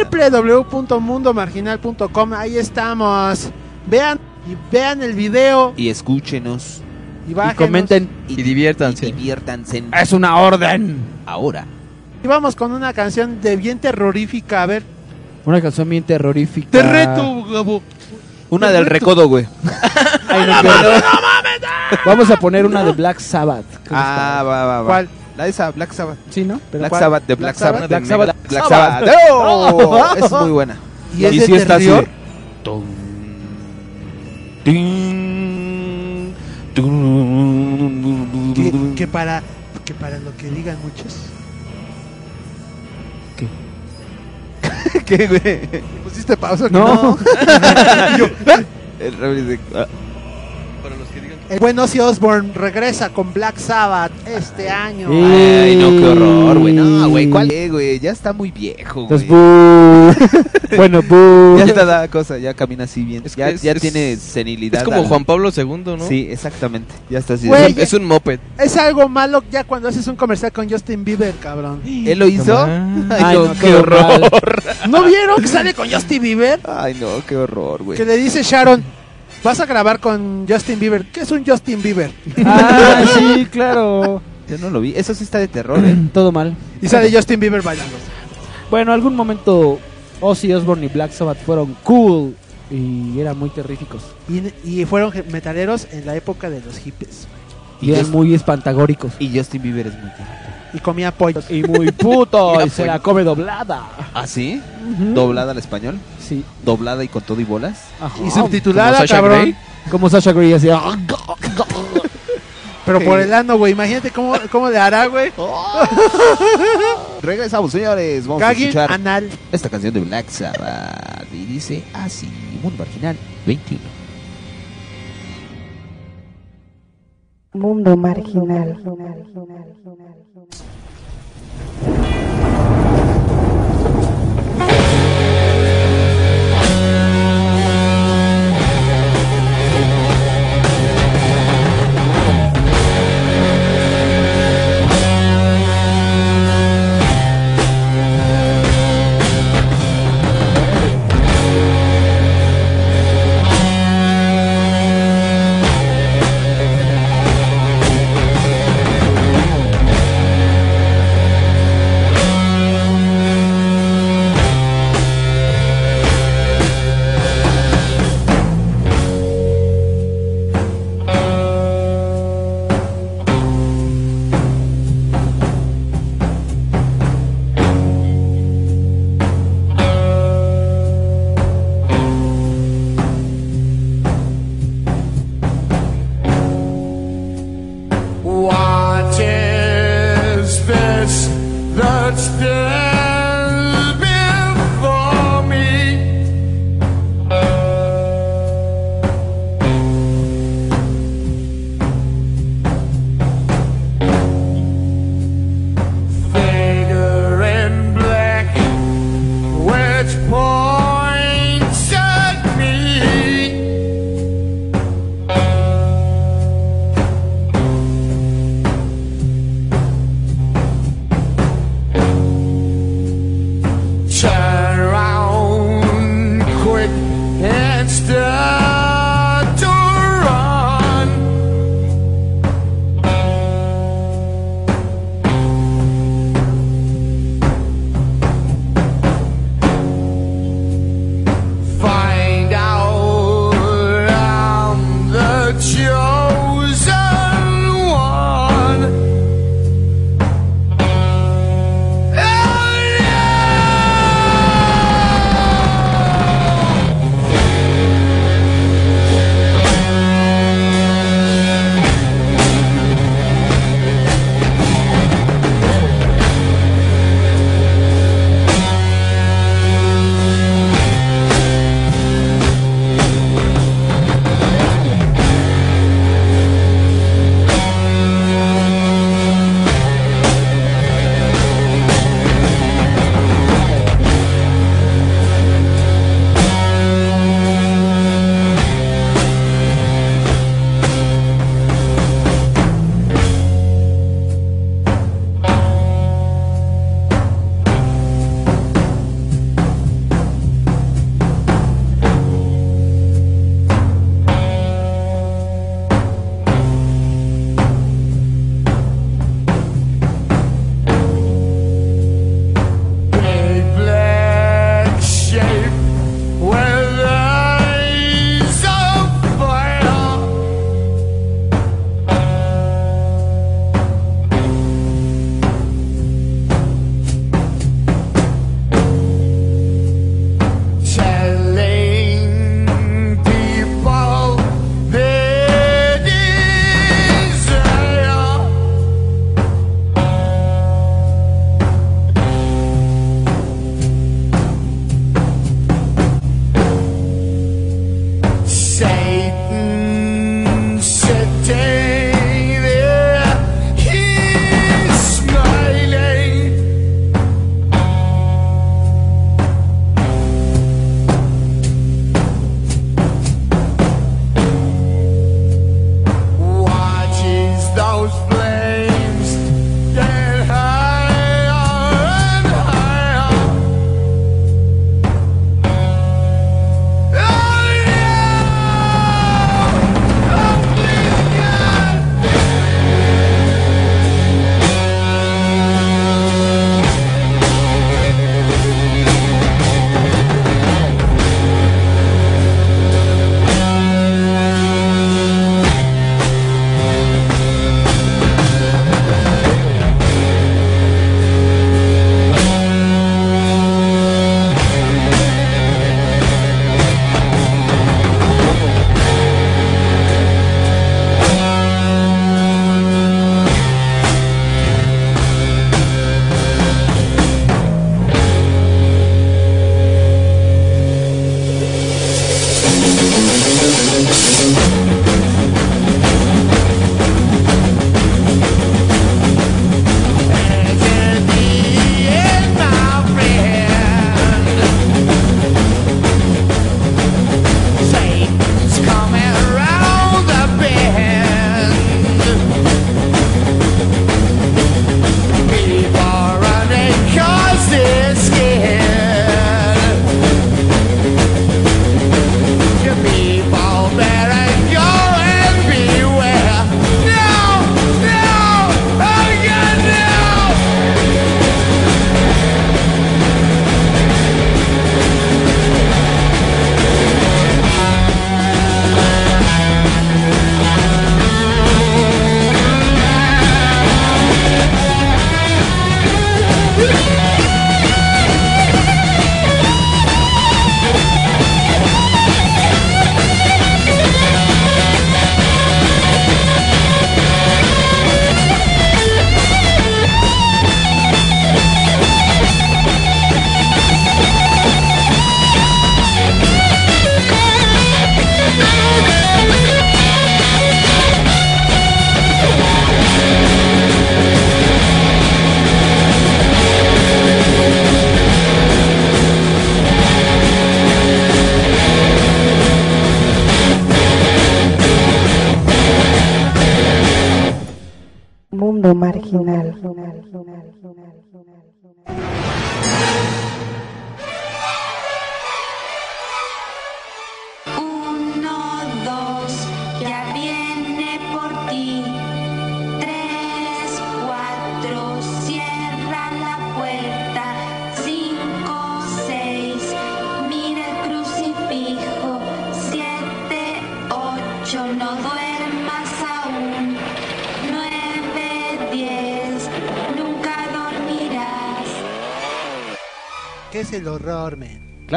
www.mundomarginal.com. Ahí estamos. Vean y vean el video Y escúchenos. y Y comenten. Y diviértanse. Y diviértanse. Es una orden. Ahora. Y vamos con una canción de bien terrorífica. A ver, Una canción bien terrorífica. te reto, Gabo. Una del recodo, güey. Ay, no, pero- Vamos a poner una de Black Sabbath. ¿Qué les Ah, va, va, va. ¿Cuál? La de esa, Black Sabbath. Sí, ¿no? Pero Black ¿cuál? Sabbath, de Black, Black Sabbath. Black de Sabbath. Black Sabbath. Sabbath. ¡Oh! Es muy buena. ¿Y es Y de sí está así. terror? Tum, tin, tum, Que, que para que para lo que digan muchos. ¿Qué, güey? ¿Pusiste pausa? No. El Rebel dice, ah, El buen Ozzy Osbourne regresa con Black Sabbath este año. Ay, no, qué horror, güey. No, güey, ¿cuál es, güey? Ya está muy viejo, güey. Bueno, boo. Ya te da cosa, ya camina así bien. Es que ya es- ya es- tiene senilidad. Es como Juan Pablo II, ¿no? Sí, exactamente. Ya está así. Güey, Es un- moped. Es algo malo ya cuando haces un comercial con Justin Bieber, cabrón. ¿Él lo hizo? Ay, Ay, no, no, qué horror. mal. ¿No vieron que sale con Justin Bieber? Ay, no, qué horror, güey. Que le dice Sharon, vas a grabar con Justin Bieber. ¿Qué es un Justin Bieber? Ah, sí, claro. Yo no lo vi. Eso sí está de terror, ¿eh? Todo mal. Y sale Justin Bieber bailando. Bueno, algún momento Ozzy Osbourne y Black Sabbath fueron cool y eran muy terríficos. Y, y fueron metaleros en la época de los hippies. Y eran muy espantagóricos. Y Justin Bieber es muy guapo. Y comía pollos. Y muy puto. Y se la come doblada. ¿Ah, sí? ¿Doblada al español? Sí. ¿Doblada y con todo y bolas? Ajá. Y subtitulada, Como Sasha cabrón. Grey. Como Sasha Grey hacía. Pero por el ano, güey. Imagínate cómo, cómo le hará, güey. Regresamos, señores. Vamos a escuchar anal. esta canción de Black Sabbath. Y dice así: Mundo Marginal 21. Mundo marginal.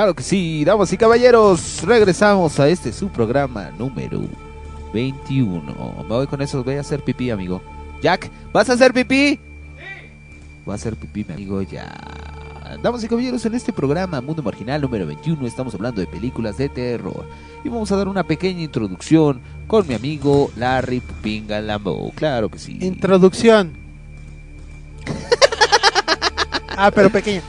Claro que sí, damas y caballeros, regresamos a este su programa número 21. Me voy con eso, voy a hacer pipí, amigo. Jack, ¿vas a hacer pipí? Va a hacer pipí, mi amigo, ya. Damas y caballeros, en este programa Mundo Marginal número 21 estamos hablando de películas de terror. Y vamos a dar una pequeña introducción con mi amigo Larry Pupinga Lambo. Claro que sí. Introducción. ah, pero pequeña.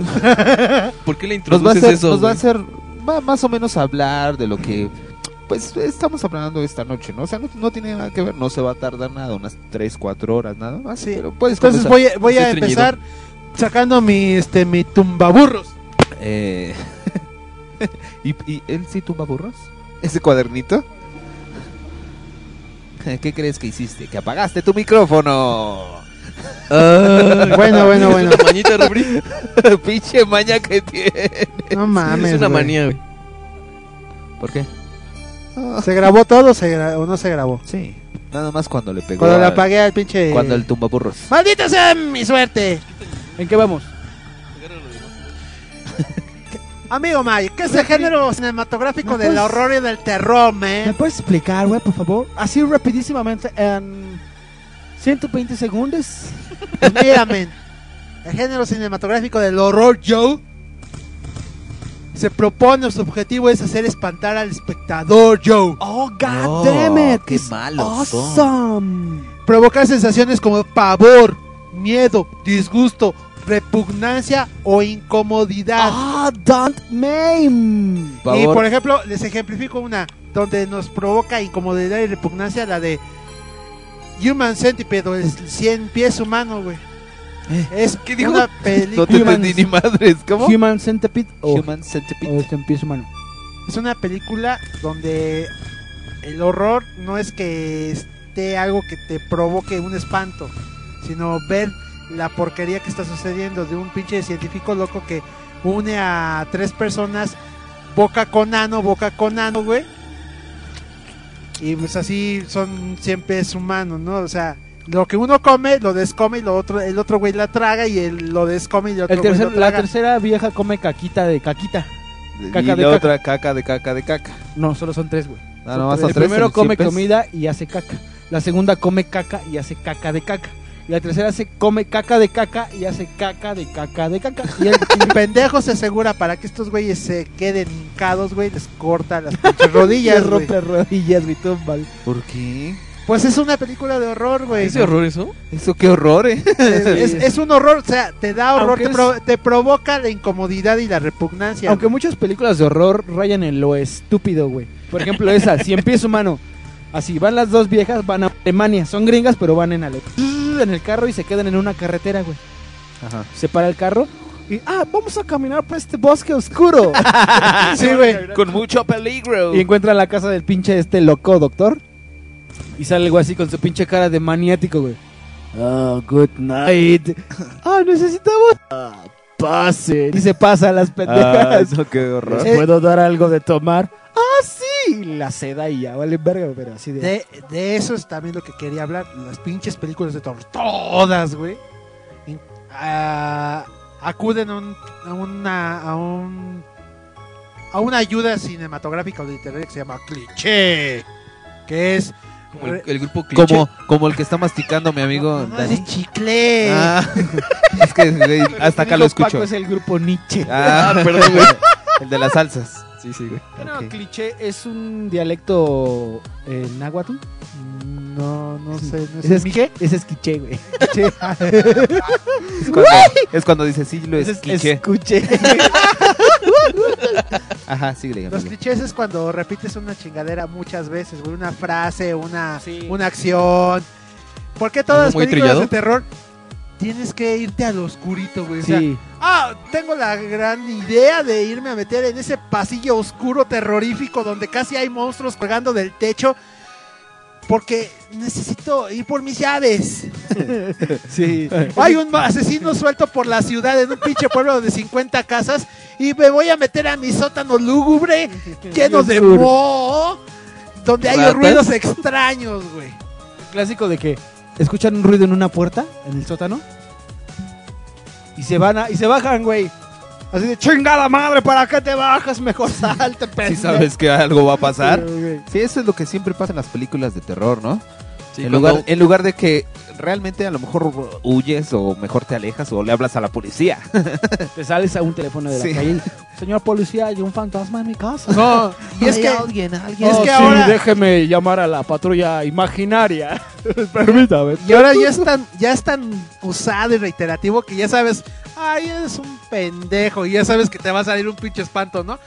¿Por qué le Nos va a introduces hacer, eso? nos va a hacer va más o menos hablar de lo que pues estamos hablando esta noche, ¿no? O sea, no, no tiene nada que ver, no se va a tardar nada, unas 3, 4 horas nada más. Sí. Pero puedes Entonces comenzar. voy a, voy empezar sacando mi este mi tumbaburros. Eh, ¿y, ¿Y él sí tumba burros? ¿Ese cuadernito? ¿Qué crees que hiciste? Que apagaste tu micrófono. Ah, Bueno, bueno, ¿Es bueno. una mañita, Rubri? Pinche maña que tiene. No mames. es una güey. manía, güey. ¿Por qué? ¿Se grabó todo o, se gra- o no se grabó? Sí, nada más cuando le pegó. Cuando le al- apagué al pinche. Cuando el tumba burros. ¡Maldita sea mi suerte! ¿En qué vamos? Amigo May, ¿qué es el género cinematográfico ¿Me del puedes- horror y del terror, ¿Me man? puedes explicar, güey, por favor? Así rapidísimamente en 120 segundos. Pues mira, men, el género cinematográfico del horror, Joe, se propone, su objetivo es hacer espantar al espectador, Joe. Oh, god No, damn it. qué it's son. awesome. Provocar sensaciones como pavor, miedo, disgusto, repugnancia o incomodidad. Ah, don't maim. Y por ejemplo, les ejemplifico una donde nos provoca incomodidad y repugnancia, la de Human Centipede o el 100 pies humano, güey. Es ¿Qué dijo? una No película. te entendí ni madres, ¿cómo? Human Centipede o, Human Centipede. o este empieza humano. Es una película donde el horror no es que esté algo que te provoque un espanto, sino ver la porquería que está sucediendo de un pinche científico loco que une a tres personas boca con ano, boca con ano, güey. Y pues así son siempre es humano, ¿no? O sea, lo que uno come, lo descome y lo otro, el otro güey la traga y el, lo descome y el otro El güey lo la traga. tercera vieja come caquita de caquita. Caca y de la caca. otra caca de caca de caca. No, solo son tres, güey. Ah, son el tres, primero el come siempre es- comida y hace caca. La segunda come caca y hace caca de caca. Y la tercera se come caca de caca y hace caca de caca de caca. Y el, el pendejo se asegura para que estos güeyes se queden hincados, güey, les corta las pinches rodillas, güey. rompe rodillas, güey, todo mal. ¿Por qué? Pues es una película de horror, güey. ¿Ese horror eso? Eso qué horror, eh. Es, es un horror, o sea, te da horror, te, es- pro- te provoca la incomodidad y la repugnancia. Aunque muchas películas de horror rayan en lo estúpido, güey. Por ejemplo, esa, Si empieza humano. Así, van las dos viejas, van a Alemania. Son gringas, pero van en Ale en el carro y se quedan en una carretera, güey. Ajá. Se para el carro y, ah, vamos a caminar por este bosque oscuro. sí, güey. Con mucho peligro. y encuentran la casa del pinche este loco doctor. Y sale algo así con su pinche cara de maniático, güey. Oh, good night. Ah, necesitamos. Ah, pase. Y se pasa a las Ah, pendejas. eso qué horror. ¿Les puedo dar algo de tomar? Ah, sí. Y La seda y ya, vale verga, pero así de... De, de eso es también lo que quería hablar. Las pinches películas de terror, todas, güey. ah, acuden a, un, a una a un a una ayuda cinematográfica o literaria que se llama cliché, que es Como el, el grupo cliché. Como, como el que está masticando mi amigo no, Dani. es chicle. Ah, es que güey, hasta acá lo Dijo Paco escucho. es el grupo Nietzsche. Ah, perdón, güey. El de las salsas. Sí, sí, güey. No, ok. cliché es un dialecto eh, náhuatl. No, no sé, no Ese es, ¿Mique? ese es quiché, güey. Es cuando, es cuando dice sí, lo Ese es escuché. escuché. Ajá, síguele. Los clichés es cuando repites una chingadera muchas veces, güey, una frase, una, Sí. una acción. ¿Por qué todas las ¿Muy películas trillado? de terror tienes que irte al oscurito, güey? O sea, Sí. ah, tengo la gran idea de irme a meter en ese pasillo oscuro terrorífico donde casi hay monstruos colgando del techo porque necesito ir por mis llaves. Sí. Hay un asesino suelto por la ciudad en un pinche pueblo de 50 casas y me voy a meter a mi sótano lúgubre lleno de moho donde hay ¿Ratas? ruidos extraños, güey. Clásico de que escuchan un ruido en una puerta, en el sótano, y se van a, y se bajan, güey. Así de chingada madre, ¿para qué te bajas? Mejor salte, Si pendejo. sabes que algo va a pasar. Sí, eso es lo que siempre pasa en las películas de terror, ¿no? Sí, en, cuando- lugar, en lugar de que realmente a lo mejor huyes o mejor te alejas o le hablas a la policía. Te sales a un teléfono de la Sí. calle señor policía, hay un fantasma en mi casa. No, y es Hay que alguien, alguien. es que sí, ahora déjeme llamar a la patrulla imaginaria. Permítame. y ahora ya es tan ya es tan usado y reiterativo que ya sabes, ay, eres un pendejo y ya sabes que te va a salir un pinche espanto, ¿no?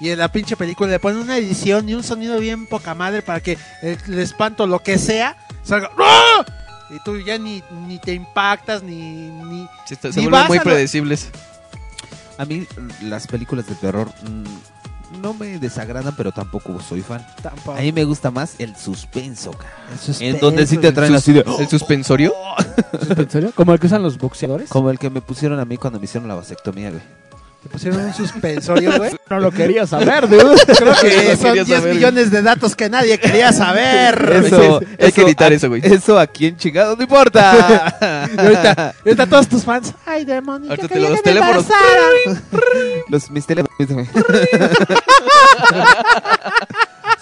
Y en la pinche película le ponen una edición y un sonido bien poca madre para que el, el espanto, lo que sea, salga. ¡Ah! Y tú ya ni, ni te impactas, ni, ni, Se, está- Ni se vuelven muy a lo- predecibles. A mí las películas de terror mm, no me desagradan, pero tampoco soy fan. tampoco. A mí me gusta más el suspenso, cara. El suspenso, En donde sí te el traen así de... ¿El suspensorio? ¿En serio? ¿Como el que usan los boxeadores? Como el que me pusieron a mí cuando me hicieron la vasectomía, güey. Te pusieron un suspensorio, güey. No lo quería saber, dude. Creo que son quería 10 saber. millones de datos que nadie quería saber. Eso, Hay que editar a- eso, güey. Eso a quién chingado no importa. Y ahorita, ahorita todos tus fans. Ay, demonio. Ahorita te los teléfonos. embarazaran". Los mis teléfonos.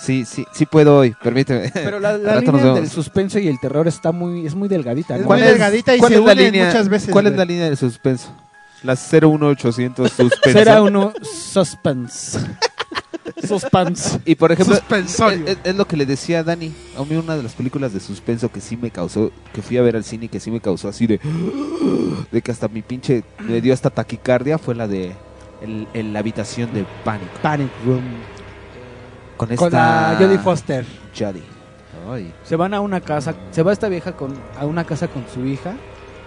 Sí, sí, sí puedo hoy, permíteme. Pero la, la línea del suspenso y el terror está muy, es muy delgadita. Es ¿no? muy delgadita y cuál se es unen línea, muchas veces. ¿Cuál es la línea del suspenso? La 01800 suspenso. Será uno suspense. suspense. Y por ejemplo. Es, es lo que le decía a Dani. A mí una de las películas de suspenso que sí me causó, que fui a ver al cine y que sí me causó así de... De que hasta mi pinche me dio hasta taquicardia fue la de el, el- la habitación de pánico. Panic Room. Con esta... Con la Jodie Foster. Jodie. Ay. Se van a una casa, se va esta vieja con, a una casa con su hija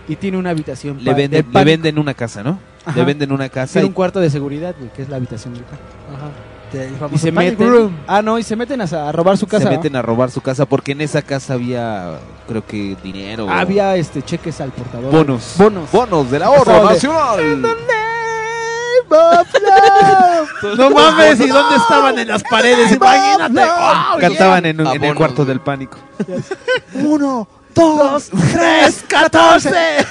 y tiene una habitación Le venden, le venden una casa, ¿no? Ajá. Le venden una casa Tiene y un cuarto de seguridad, güey, que es la habitación del pánico. Del Y se Panic meten. Room. Ah, no, y se meten a, a robar su casa. se ¿no? meten a robar su casa porque en esa casa había, creo que dinero. o Había este cheques al portador. bonos. Bonos. Bonos del ahorro nacional. No mames, ¿y dónde estaban en las paredes? Imagínate. Oh, Cantaban en, un- en el cuarto del pánico. Uno, dos, tres, catorce.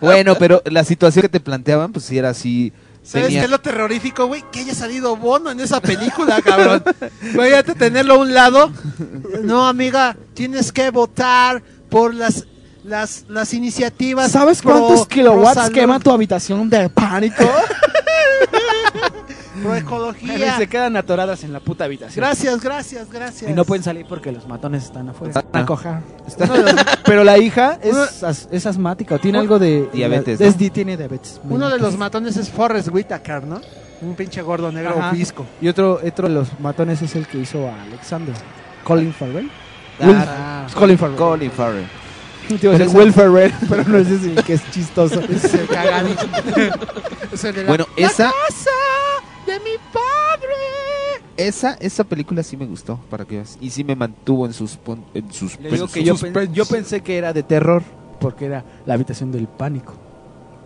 Bueno, pero la situación que te planteaban, pues sí era así. ¿Sabes tenía- qué es lo terrorífico, güey? Que haya salido Bono en esa película, cabrón. Imagínate tenerlo a un lado. No, amiga, tienes que votar por las las, las iniciativas. ¿Sabes cuántos pro kilowatts quema tu habitación de pánico? Ecología. se quedan atoradas en la puta habitación. Gracias, gracias, gracias. Y no pueden salir porque los matones están afuera. Ah. A los, Pero la hija es, Uno- as- es asmática o tiene algo de... Diabetes, es ¿no? tiene diabetes. uno de los matones es Forrest Whitaker, ¿no? Un pinche gordo negro Ajá. obisco. Y otro, otro de los matones es el que hizo a Alexander. Colin Farrell. Ah, Es Colin Farrell. Colin Farrell. Te iba a decir Will Ferrell, pero no es ese que es chistoso. Es el cagadito. Es el de la- Bueno, ¡La esa- casa de mi padre. Esa, esa película sí me gustó, para que veas. Y sí me mantuvo en sus en sus Le digo que yo, pen- yo pensé que era de terror, porque era la habitación del pánico.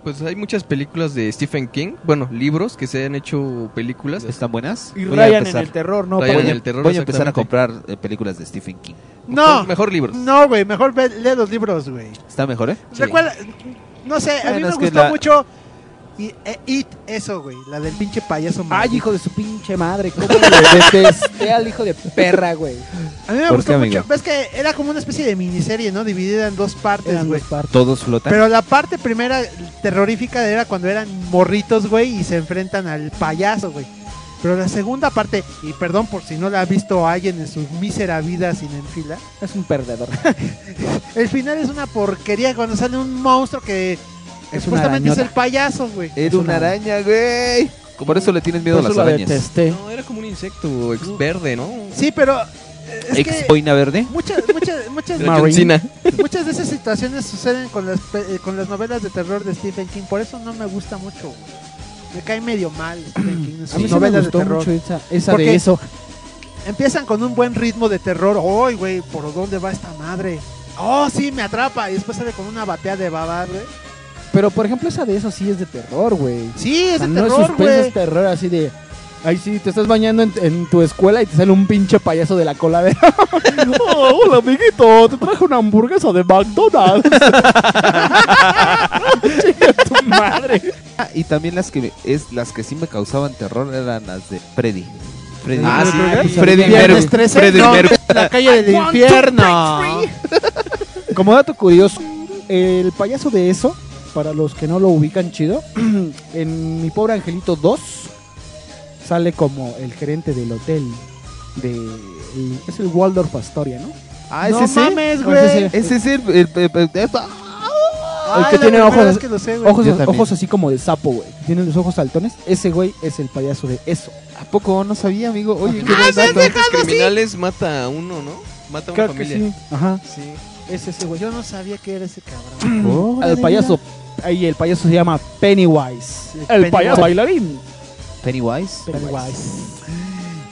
Pues hay muchas películas de Stephen King, bueno, libros que se han hecho películas. ¿Están buenas? Y Voy a rayan en empezar. el terror, ¿no? Rayan Para- en el terror, Voy a empezar a exactamente. comprar eh, películas de Stephen King. No, Mejor, mejor libros. no, güey, mejor ve- lee los libros, güey. ¿Está mejor, eh? Recuerda, no sé, a mí Bueno, me es que gustó la- mucho y, e- It, eso, güey, la del pinche payaso. Ay, hijo de su pinche madre, cómo le detesté al hijo de perra, güey. A mí me ¿Por gustó qué, mucho. amigo? Ves que era como una especie de miniserie, ¿no? Dividida en dos partes, Eran güey. dos partes. Todos flotan. Pero la parte primera terrorífica era cuando eran morritos, güey, y se enfrentan al payaso, güey. Pero la segunda parte, y perdón por si no la ha visto alguien en su mísera vida sin fila, Es un perdedor. el final es una porquería cuando sale un monstruo que Es supuestamente es el payaso, güey. Era una araña, güey. Por eso le tienes miedo a las la arañas. detesté. No, era como un insecto ex verde, ¿no? Sí, pero Es Ex boina verde. muchas, muchas, muchas, muchas de esas situaciones suceden con las, eh, con las novelas de terror de Stephen King. Por eso no me gusta mucho. güey. Me cae medio mal Stephen King sí me novelas de terror. mucho esa, de eso. Empiezan con un buen ritmo de terror. ¡Ay, güey! ¿Por dónde va esta madre? ¡Oh, sí! Me atrapa. Y después sale con una batea de babas, güey. Pero por ejemplo, esa de eso sí es de terror, güey. Sí, es O sea, de no es terror, suspenso, güey. es terror así de. Ahí sí, te estás bañando en, en tu escuela y te sale un pinche payaso de la coladera. oh, hola, amiguito, te traje una hamburguesa de McDonald's. Tu madre. Ah, y también las que me- es las que sí me causaban terror eran las de Freddy. Freddy. Ah, sí, Freddy Freddy Mercury. Viernes 13, Freddy no, Mercury. la calle del infierno. Como dato curioso, el payaso de eso, para los que no lo ubican chido, en Mi Pobre Angelito 2 sale como el gerente del hotel de el- es el Waldorf Astoria, ¿no? Ah, No ese sí. mames, No, güey. ese es el. el- el- que tiene ojos, que sé, ojos, así como de sapo, güey. Tiene los ojos saltones. Ese güey es el payaso de eso. ¿A poco no sabía, amigo? Oye, qué Ah, buen ¿me has dato. dejado así? criminales mata a uno, ¿no? Mata a una Creo que familia. sí. Ajá. Sí. Es ese güey. Yo no sabía que era ese cabrón. El payaso. Ahí el payaso se llama Pennywise. El Pennywise. payaso bailarín. Pennywise. Pennywise.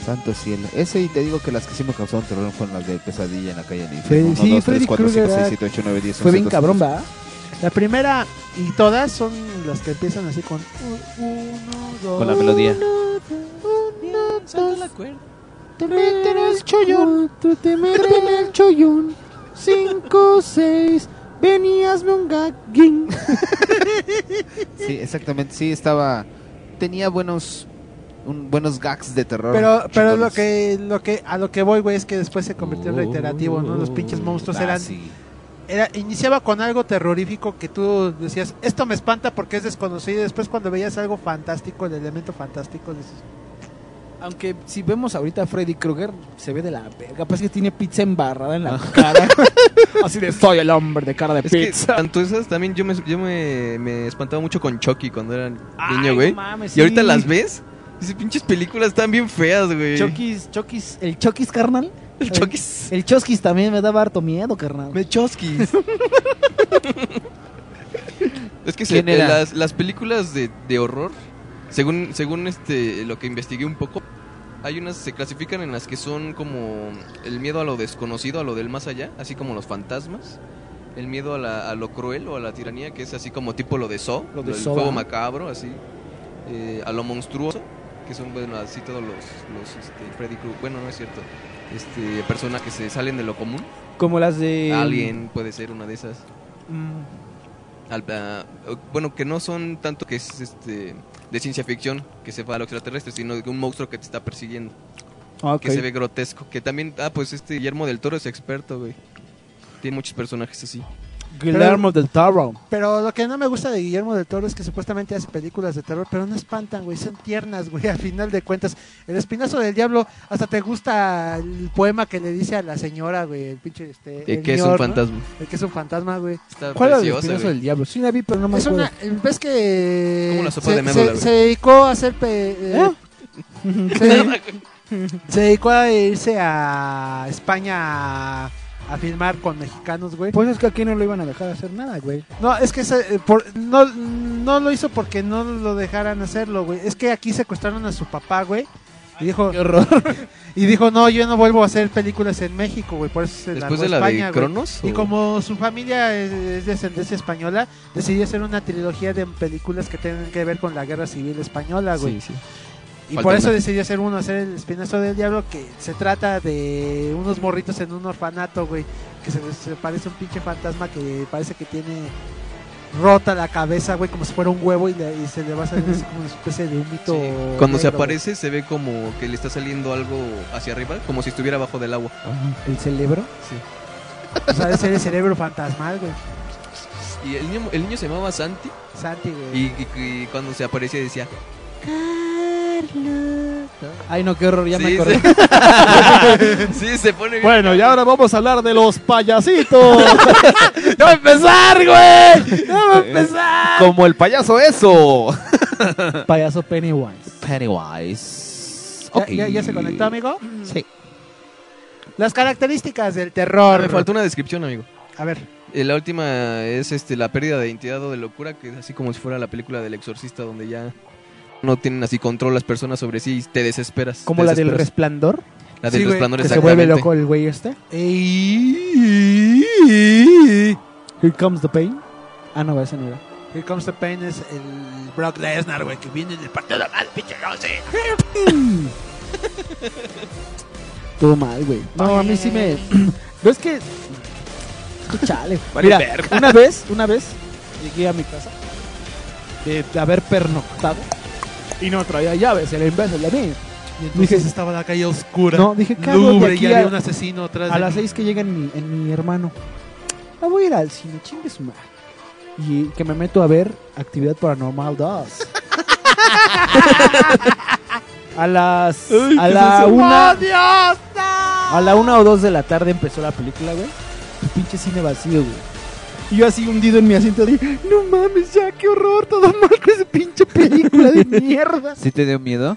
Santo cielo. Ese y te digo que las que sí me causaron terror fueron las de Pesadilla en la calle del Freddy- infierno. sí, 1, 2, 3, Freddy 4, 5, Krueger 6, 7, 8, 9, 10, Fue 11, bien 12, cabrón, 13. ¿va? La primera y todas son las que empiezan así con uno, dos. Con la melodía. Te meten el chollón, tú te meten el chollón. 5, 6, ven y hazme un gagging. Sí, exactamente. Sí, estaba. Tenía buenos. un- buenos gags de terror. Pero, pero lo que, lo que, a lo que voy, güey, es que después se convirtió en reiterativo, ¿no? Los pinches monstruos Ah, eran, sí. era, iniciaba con algo terrorífico que tú decías, esto me espanta porque es desconocido, y después cuando veías algo fantástico, el elemento fantástico, dices, Aunque si vemos ahorita a Freddy Krueger, se ve de la verga. Parece que tiene pizza embarrada en la cara. Así de soy el hombre de cara de Es que pizza. tanto esas también yo me, yo me, me espantaba mucho con Chucky cuando era niño, güey. no mames, y ahorita las ves, esas pinches películas están bien feas, güey. Chokis, Chokis, el Chokis, carnal. El Chokis. El Choskis también me daba harto miedo, carnal. Me chosquis. es que se- ¿Quién era? las, las películas de, de horror, según, según este lo que investigué un poco, hay unas se clasifican en las que son como el miedo a lo desconocido, a lo del más allá, así como los fantasmas. El miedo a, la- a lo cruel o a la tiranía, que es así como tipo lo de So, Lo de del Saw, juego ajá. macabro, así. Eh, a lo monstruoso, que son, bueno, así todos los, los este, Freddy Krueger. Bueno, no es cierto. Este, personas que se salen de lo común. Como las de... Alien puede ser una de esas. Mm, Al- ah, bueno, que no son tanto que es este de ciencia ficción, que se va a lo extraterrestre, sino de un monstruo que te está persiguiendo, ok. que se ve grotesco. Que también, ah, pues este Guillermo del Toro es experto, güey. Tiene muchos personajes así. Guillermo del Toro. Pero lo que no me gusta de Guillermo del Toro es que supuestamente hace películas de terror, pero no espantan, güey, son tiernas, güey, a final de cuentas. El espinazo del diablo, hasta te gusta el poema que le dice a la señora, güey, el pinche este... Eh, el que es un ¿no? fantasma. El que es un fantasma, güey. Está ¿Cuál era el espinazo güey. del diablo? Sí la vi, pero no me Es acuerdo. una... ¿Ves que... Como la sopa se, de médula, se- se dedicó a hacer... pe- eh, se, se dedicó a irse a España a, a filmar con mexicanos, güey. Pues es que aquí no lo iban a dejar hacer nada, güey. No, es que se- eh, por- no, no lo hizo porque no lo dejaran hacerlo, güey. Es que aquí secuestraron a su papá, güey. Y dijo, Qué horror. y dijo, no, yo no vuelvo a hacer películas en México, güey. Por eso se Después de la España, de güey. Cronos. Y como su familia es, es de ascendencia española, decidió hacer una trilogía de películas que tengan que ver con la guerra civil española, güey. Sí, sí. Y Falta por eso una. decidió hacer uno, hacer el espinazo del diablo, que se trata de unos morritos en un orfanato, güey. Que se, se parece a un pinche fantasma que parece que tiene rota la cabeza, güey, como si fuera un huevo y, le- y se le va a salir así como una especie de humito. Sí. Cuando se aparece se ve como que le está saliendo algo hacia arriba, como si estuviera abajo del agua. ¿El cerebro? Sí. O sea, debe ser el cerebro fantasmal, güey. Y el niño, el niño se llamaba Santi Santi, güey. y, y- y cuando se aparecía decía, Ay, no, qué horror, ya me acordé. sí. sí, se pone bien. Bueno, y ahora vamos a hablar de los payasitos. ¡Ya va a empezar, güey! ¡Ya va a empezar! Como el payaso eso. Payaso Pennywise. Pennywise. ¿Ya, Ok. ya- ya se conectó, amigo? Sí. Las características del terror. Me faltó una descripción, amigo. A ver. Eh, la última es este la pérdida de identidad o de locura, que es así como si fuera la película del exorcista, donde ya no tienen así control las personas sobre sí y te desesperas. Como la del resplandor. La del Sí, resplandor, Que se vuelve loco el güey este. Here Here comes the pain. Ah, no, ese no era. Comes the Pain es el Brock Lesnar, güey, que viene del partido más pinche. Todo mal, güey. No, a mí sí me. No es que. Chale. Mira, una vez, una vez llegué a mi casa de haber pernoctado y no traía llaves, el imbécil de mí. Y entonces Dije- estaba la calle oscura. No, dije, ¿qué hago de Lubre, aquí y había a- un asesino atrás A de las mí. seis que llega en mi, en mi hermano. Ah, voy a ir al cine, chingue su madre. Y que me meto a ver Actividad Paranormal 2. a las. a la una. A la una o dos de la tarde empezó la película, güey. Pinche cine vacío, güey. Y yo así hundido en mi asiento de, no mames, ya, qué horror, todo mal con esa pinche película de mierda. ¿Sí te dio miedo?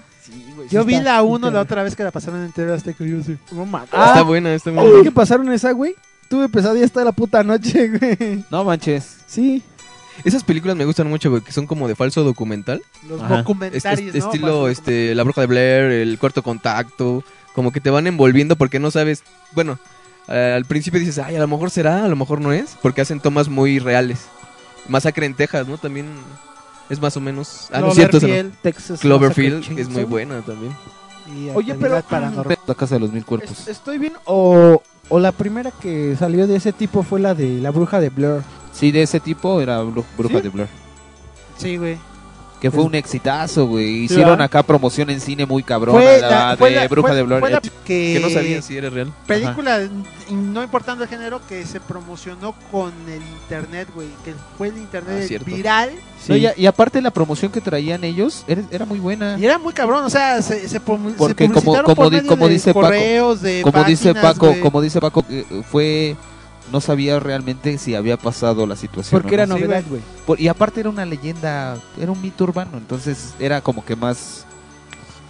Yo Sí vi está- la sí 1 está- la otra vez que la pasaron en TV Azteca y yo sí. No mames. está buena, está buena. Que pasaron esa, güey? Tuve pesadillas toda la puta noche, güey. No manches. Sí. Esas películas me gustan mucho, güey, que son como de falso documental. Los Ajá. documentarios, Este- ¿no? estilo este La Bruja de Blair, El Cuarto Contacto, como que te van envolviendo porque no sabes, bueno, eh, al principio dices, ay, a lo mejor será, a lo mejor no es, porque hacen tomas muy reales. Masacre en Texas, ¿no? También es más o menos... Ah, no es cierto, esa no. Cloverfield, Texas Cloverfield, es muy buena también. y Oye, pero- Paranormal. La casa de los mil cuerpos. Es- ¿Estoy bien? O, o la primera que salió de ese tipo fue la de La Bruja de Blur. Sí, de ese tipo era Bru- Bruja ¿Sí? de Blur. Sí, güey. Que fue un exitazo, güey. Hicieron ¿verdad? acá promoción en cine muy cabrona. Fue la, la- de la- Bruja fue- de fue la que, Que no sabían si era real. Película, no importando el género, que se promocionó con el internet, güey. Que fue el internet Ah, viral. no, y, y aparte la promoción que traían ellos era, era muy buena. Y era muy cabrón, o sea, se, se, como, por di- medio como de dice correos, de Paco, como dice Paco, güey. como dice Paco, eh, fue no sabía realmente si había pasado la situación. Porque no. era novedad, güey. Y aparte era una leyenda, era un mito urbano, entonces era como que más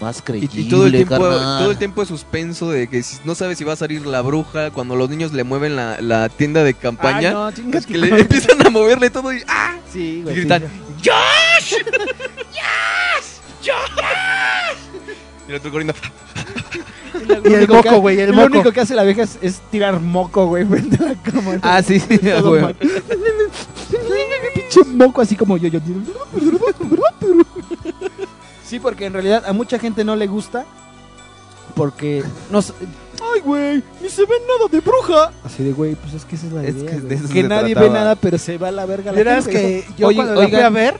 más Y, creíble. y todo el tiempo carnal. todo el tiempo de suspenso de que si- no sabes si va a salir la bruja cuando los niños le mueven la, la tienda de campaña Ay, no, es que le empiezan a moverle todo y ¡ah! Sí, y güey. gritan sí. ¡Josh! ¡Josh! ¡Josh! Y el otro corriendo Y el único moco, que- güey, el Lo moco. único que hace la vieja es, es tirar moco, güey, frente a la cama. Ah, sí, sí, güey. Pinche moco así como yo, yo. Sí, porque en realidad a mucha gente no le gusta. Porque no Ay, güey, ni se ve nada de bruja. Así de, güey, pues es que esa es la Es idea. que de güey. eso que se nadie trataba. ve nada, pero se va a la verga la Verás gente. que yo Oye, cuando la fui a ver,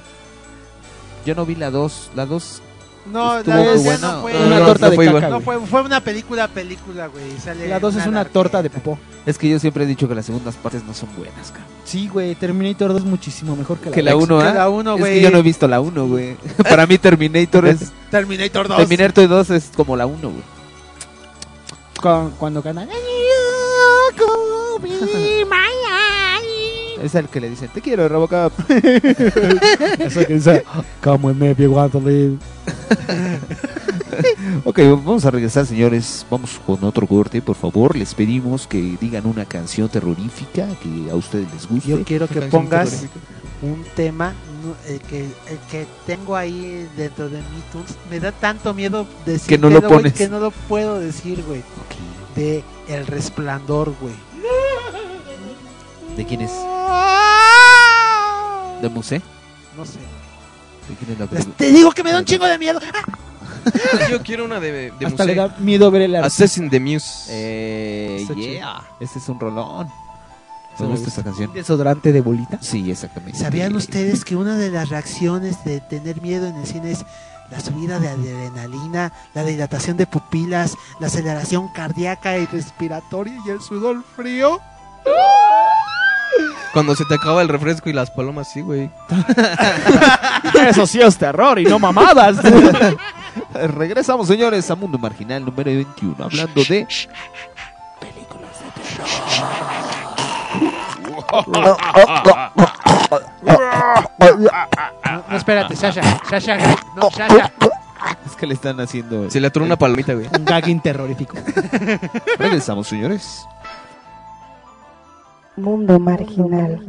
Yo no vi la 2, la 2 no, Estuvo la ya buena. no fue, No, una no, torta no de fue caca, igual. no fue, fue una película, película, güey. Sale La 2 es una larguita. torta de popó. Es que yo siempre he dicho que las segundas partes no son buenas, cabrón. Sí, güey, Terminator 2 es muchísimo mejor que la Que la dos. 1, que ¿ah? la uno, Es güey. que yo no he visto la 1, güey. Para mí Terminator es Terminator 2. Terminator 2 es como la 1, güey. Con- cuando gana. Es el que le dicen, "Te quiero, Robocop." Eso que dice, come with me if you want to live. Ok, vamos a regresar, señores. Vamos con otro corte, por favor. Les pedimos que digan una canción terrorífica que a ustedes les guste. Yo quiero que pongas un tema, el que, el que tengo ahí dentro de mi tunes. Me da tanto miedo decir Que no lo pones. que no lo puedo decir, güey. De El Resplandor, güey. ¿De quién es? ¿De Musé? No sé. ¿De quién es la película? Te digo que me da un chingo de miedo. Yo quiero una de, de Hasta le da miedo ver el arte. Assassin the Muse. Eh, yeah. Este es un rolón. ¿Me gusta esta canción? Desodorante de bolita. Sí, exactamente. ¿Sabían ustedes que una de las reacciones de tener miedo en el cine es la subida de adrenalina, la dilatación de pupilas, la aceleración cardíaca y respiratoria y el sudor frío? Cuando se te acaba el refresco y las palomas, sí, güey. Eso sí es terror y no mamadas. Regresamos, señores, a Mundo Marginal número 21, hablando de No, no, espérate, Sasha, Sasha, no, Sasha. que le están haciendo. Se le atoró una palomita, güey. Un gagging terrorífico. Regresamos, señores. Mundo marginal.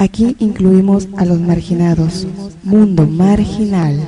Aquí incluimos a los marginados. Mundo marginal.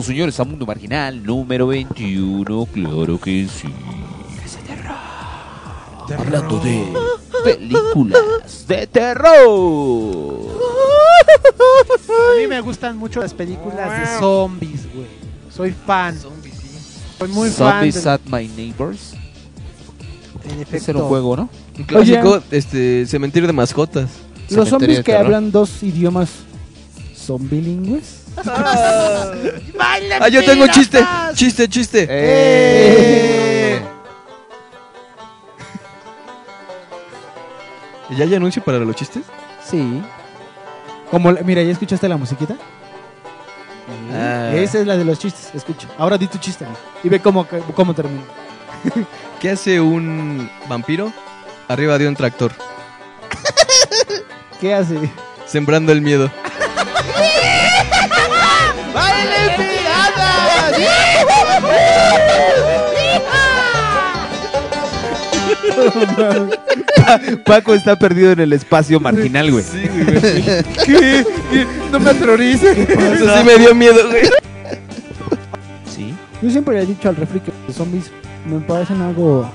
Regresamos señores a Mundo Marginal número 21, claro que sí. Hablando de películas de terror. A mí me gustan mucho las películas de zombies, güey. Soy fan. Soy muy Zombies fan. de- at My Neighbors. En Ese efecto. era un juego, ¿no? Un clásico, este, cementerio de mascotas. Los Cementerio zombies que terror. hablan dos idiomas son bilingües. Ah, yo tengo chiste, chiste, chiste. Eh. ¿Ya hay anuncio para los chistes? Sí. Como, mira, ¿ya escuchaste la musiquita? Ah. Esa es la de los chistes, escucha. Ahora di tu chiste amigo, y ve cómo, cómo termina. ¿Qué hace un vampiro arriba de un tractor? ¿Qué hace? Sembrando el miedo. Pa- Paco está perdido en el espacio marginal, güey. Sí, güey. ¿Qué? No me aterrorices. Eso sí me dio miedo, güey. ¿Sí? Yo siempre le he dicho al refri que los zombies me parecen algo...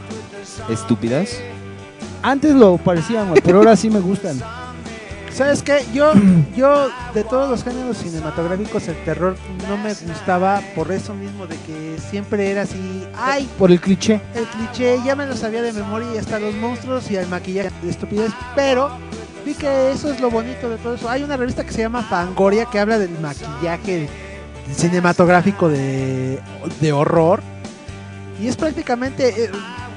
¿Estúpidas? Antes lo parecían, güey, pero ahora sí me gustan. ¿Sabes qué? Yo, yo, de todos los géneros cinematográficos, el terror no me gustaba por eso mismo, de que siempre era así, ay, Por el cliché. el cliché, ya me lo sabía de memoria y hasta los monstruos y el maquillaje de estupidez, pero vi que eso es lo bonito de todo eso. Hay una revista que se llama Fangoria que habla del maquillaje cinematográfico de, de horror y es prácticamente... eh,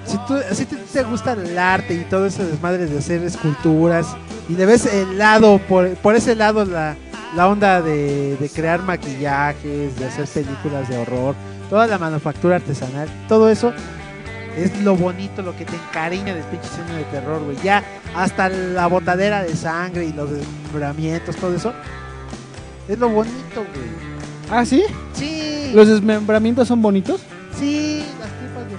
si, tú, si te, te gusta el arte y todo ese desmadre de hacer esculturas y le ves el lado, por, por ese lado la, la onda de, de crear maquillajes, de hacer películas de horror, toda la manufactura artesanal, todo eso es lo bonito, lo que te encariña del pinche cine de terror, güey. Ya hasta la botadera de sangre y los desmembramientos, todo eso, es lo bonito, güey. ¿Ah, sí? Sí, ¿Los desmembramientos son bonitos? sí, las tripas de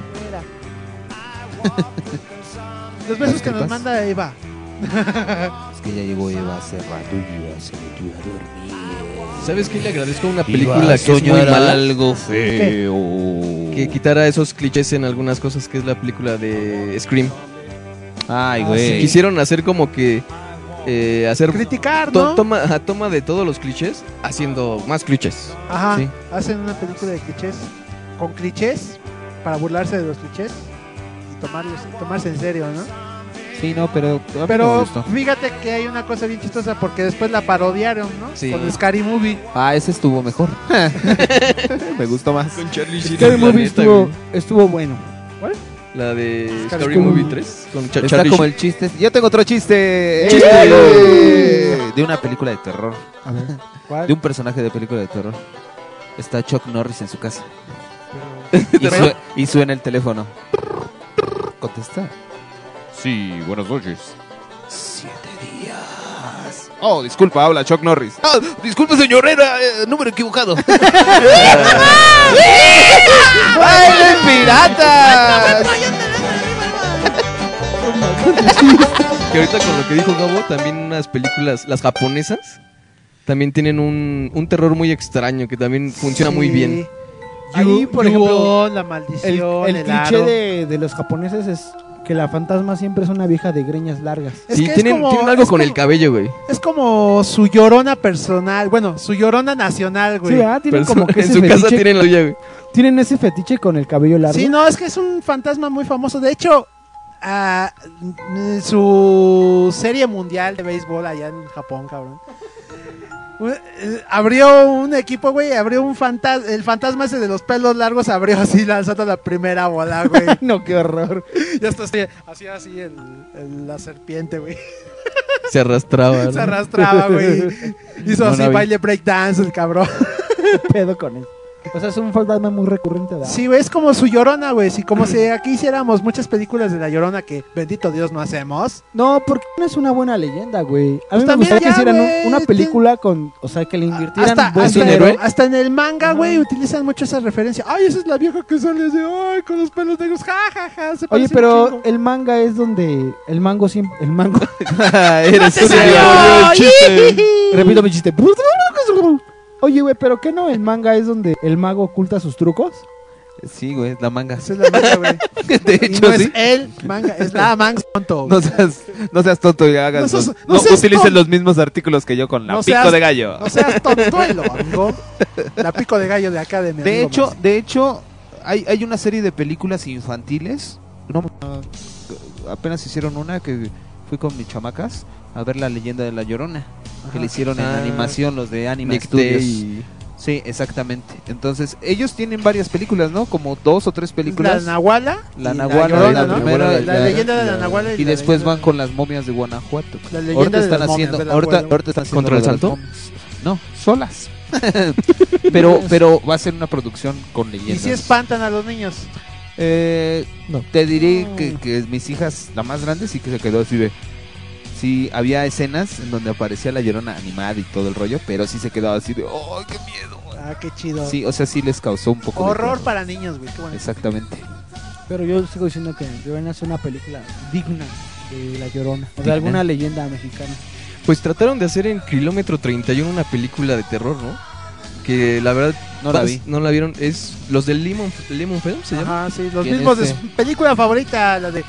fuera. los besos que nos manda Eva. Es que ya llegó Eva hace rato y ya se metió a dormir. ¿Sabes qué le agradezco a una película que es muy mala? algo feo. Que quitara esos clichés en algunas cosas, que es la película de Scream. Ay, Ah, güey. Quisieron hacer como que... eh, hacer Criticar, to- ¿no? toma, de todos los clichés, haciendo más clichés. Ajá, Sí. hacen una película de clichés con clichés para burlarse de los clichés y tomarlos, tomarse en serio, ¿no? Sí, no, pero. Pero fíjate que hay una cosa bien chistosa porque después la parodiaron, ¿no? Sí. Con Scary Movie. Ah, ese estuvo mejor. me gustó más. Con Charlie Sheen, Scary Movie neta, estuvo, estuvo bueno. La de Scary Scary Movie. Movie 3. Con Cha- Está Charlie como el chiste. Yo tengo otro chiste. Chiste. ¡Eh! De una película de terror. A ver. ¿Cuál? De un personaje de película de terror. Está Chuck Norris en su casa. Y suena el teléfono. Contesta. Sí, buenas noches. Siete días. Oh, disculpa, habla Chuck Norris. Ah, disculpe, señor, era eh, número equivocado. ¡Baile piratas! Que ahorita con lo que dijo Gabo, también unas películas, las japonesas, también tienen un, un terror muy extraño que también funciona muy Sí. bien. Ahí, por ejemplo, la El, maldición, el el, cliché aro. de, de los japoneses es que la fantasma siempre es una vieja de greñas largas. Es sí, que es tienen, como- tienen algo es con el cabello, güey. Es como su llorona personal, bueno, su llorona nacional, güey. Sí, ah, tienen Pero como que en ese su casa fetiche, tienen la suya, güey. tienen ese fetiche con el cabello largo. Sí, no, es que es un fantasma muy famoso. De hecho, ah, su serie mundial de béisbol allá en Japón, cabrón. Un- eh, Abrió un equipo, güey, abrió un fantasma, el fantasma ese de los pelos largos abrió así lanzando la primera bola, güey. no, qué horror. ya está así, así, así el, el- la serpiente, güey. Se arrastraba. ¿no? Se arrastraba, güey. Hizo No así vi. baile breakdance el cabrón. ¿Qué pedo con él? O sea, es un fantasma muy recurrente. ¿verdad? Sí, güey, es como su llorona, güey. Si como si aquí hiciéramos muchas películas de la llorona que bendito Dios no hacemos. No, porque no es una buena leyenda, güey. A mí Pues me gustaría que hicieran una película con, o sea, que le invirtieran Hasta, buen hasta, dinero. hasta en el manga, güey, utilizan mucho esa referencia. Ay, esa es la vieja que sale así, ay, con los pelos negros, ja, ja, ja. se Oye, pero chingo. el manga es donde el mango siempre, el mango. Eres ¡Se un. Repito mi chiste. Oye, güey, pero ¿qué no? El manga es donde el mago oculta sus trucos. Sí, güey, es la manga. Esa es la manga, güey. De Y hecho, no sí. es el manga, es la manga tonto. No seas, no seas tonto y hagas No los- no no utilices tonto. los mismos artículos que yo con la No pico seas- de gallo. No seas tontuelo, amigo. La pico de gallo de acá de mi De amigo hecho, de hecho, hay, hay una serie de películas infantiles. No, apenas hicieron una que fui con mis chamacas a ver la leyenda de la Llorona. Que le hicieron en animación los de Anima Nick Studios. Day. Sí, exactamente. Entonces, ellos tienen varias películas, ¿no? Como dos o tres películas. La Nahuala. La y Nahuala, Llorona, la ¿no? primera, La, la- leyenda de la la- Nahuala. Y la después van con las momias de Guanajuato. La leyenda Ahorita de están las momias, haciendo, ¿verdad, ahorita, están haciendo ¿Contra el salto? momias. No, solas. pero, pero va a ser una producción con Y leyendas. si espantan a los niños. Eh, No. Te diré que, que mis hijas, la más grande, sí que se quedó así de. Sí, había escenas en donde aparecía la llorona animada y todo el rollo, pero sí se quedaba así de. ¡Oh, qué miedo! Ah, qué chido. Sí, o sea, sí les causó un poco Horror para niños, güey. Qué bonito. Exactamente. Pero yo sigo diciendo que deben hacer una película digna de La Llorona. O de Digna. alguna leyenda mexicana. Pues trataron de hacer en Kilómetro 31 una película de terror, ¿no? Que la verdad No la vi. No la vieron. Es los del Lemon, Lemon Film, se llama. Ajá, sí, los ¿Quién mismos de es, su película favorita, la de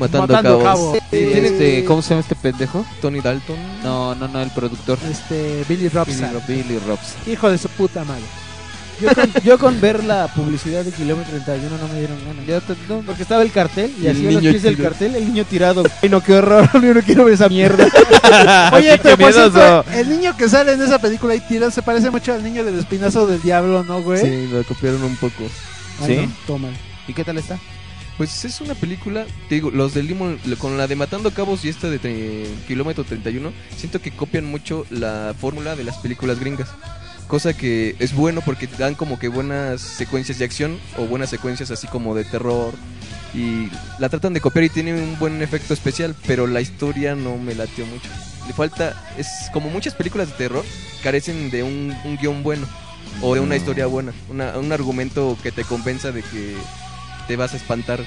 Matando, Matando Cabos. Cabos. Sí, tiene Este, ¿Cómo se llama este pendejo? Tony Dalton. No, no, no, el productor. este Billy Robson. Billy, Billy Robson. Hijo de su puta madre. Yo con, yo con ver la publicidad de Kilómetro 31 no me dieron ganas. Ya te- no, Porque estaba el cartel y Y así los pies del cartel, el niño tirado. Ay, no, qué horror. Yo no quiero ver esa mierda. Oye, pero por cierto, el niño que sale en esa película ahí tirado se parece mucho al niño del espinazo del diablo, ¿no, güey? Sí, lo copiaron un poco. Ay, ¿Sí? no, toma. ¿Y qué tal está? Pues es una película, te digo, los del Limón, con la de Matando Cabos y esta de tre- Kilómetro 31, siento que copian mucho la fórmula de las películas gringas. Cosa que es bueno porque dan como que buenas secuencias de acción o buenas secuencias así como de terror. Y la tratan de copiar y tiene un buen efecto especial, pero la historia no me latió mucho. Le falta, es como muchas películas de terror, carecen de un, un guion bueno o de una historia buena, una- un argumento que te convenza de que te vas a espantar.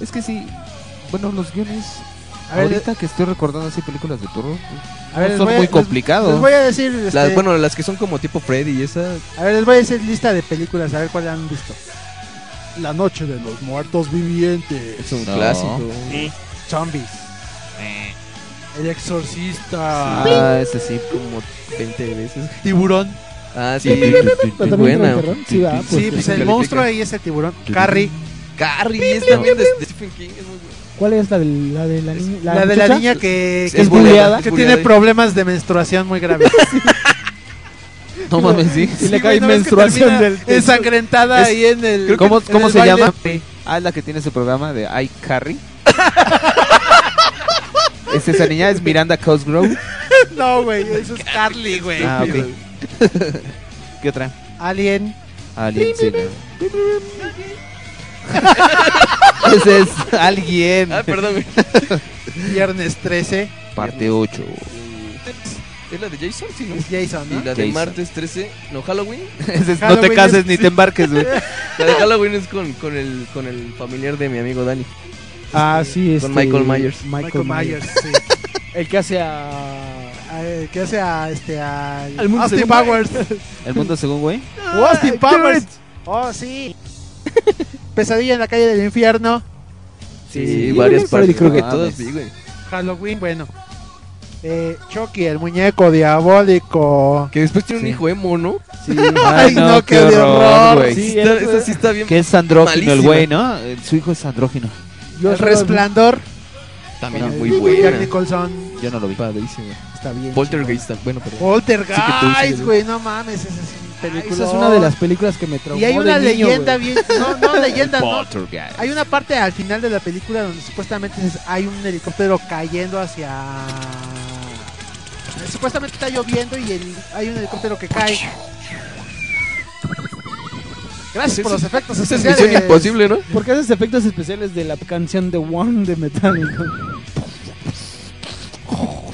Es que sí. Bueno, los guiones. A ver, ahorita que estoy recordando así películas de terror, A ver, les son a- muy complicados. Les voy a decir, este, Las, bueno, las que son como tipo Freddy y esa. a ver, les voy a decir lista de películas, a ver cuál han visto. La noche de los muertos vivientes. Es un No. clásico. Zombies. El exorcista. Ah, ese sí. Como 20 veces. Tiburón. Ah, sí. Buena. Sí, pues, Sí, pues el monstruo ahí es el tiburón. Carrie. Carrie es también de, de Stephen King. Es muy buena. ¿Cuál es la de la, de la niña? La, de la niña que, Es que, buleada. que es tiene problemas de menstruación muy graves. No mames, sí. Y le Sí, cae güey, ¿no ves que menstruación del. Ensangrentada Es- ahí en el. ¿Cómo, en cómo el se baile. llama? Ah, es la que tiene ese programa de iCarry. es esa niña, es Miranda Cosgrove. No, güey, eso es Carly, güey. Ah, ok. ¿Qué otra? Alien. Alien, sí. no. Ese es alguien. Ah, perdón. Viernes 13. Parte 8. Es la de Jason, sí, ¿no? Es Jason, Y la de martes 13, no, Halloween. Ese es, no Halloween te cases es- ni te embarques, güey. La de Halloween es con, con, el, con el familiar de mi amigo Dani. Ah, sí, Con este, Michael Myers. Michael Myers, sí. El que hace a... Eh, ¿Qué hace a este a Al mundo Austin Powers? El mundo según, güey. Oh, Austin Powers. Oh, sí. Pesadilla en la calle del infierno. Sí, Sí, varias partes. Creo que todas vi, güey. Halloween, bueno. Eh, Chucky, el muñeco diabólico. Que después tiene un Sí. hijo emo, ¿no? Sí. Ay, no, qué horror, güey. Sí, Está- eso esa es- sí está bien. Que es andrógino el güey, ¿no? Su hijo es andrógino. Yo el resplandor. También Bueno, muy Jack buena. Nicholson. Yo no lo vi. Padrísimo. Está bien. Poltergeist, bueno, perdón. Poltergeist, Sí sí güey, no mames, esa es película. Esa es una de las películas que me traumó Y hay una de niño, leyenda bien, no, no leyenda, no. Hay una parte al final de la película donde supuestamente es- hay un helicóptero cayendo hacia supuestamente está lloviendo y el- hay un helicóptero que cae. Gracias por los efectos Esa es especiales. misión imposible, ¿no? Porque haces efectos especiales de la canción de One de Metallica.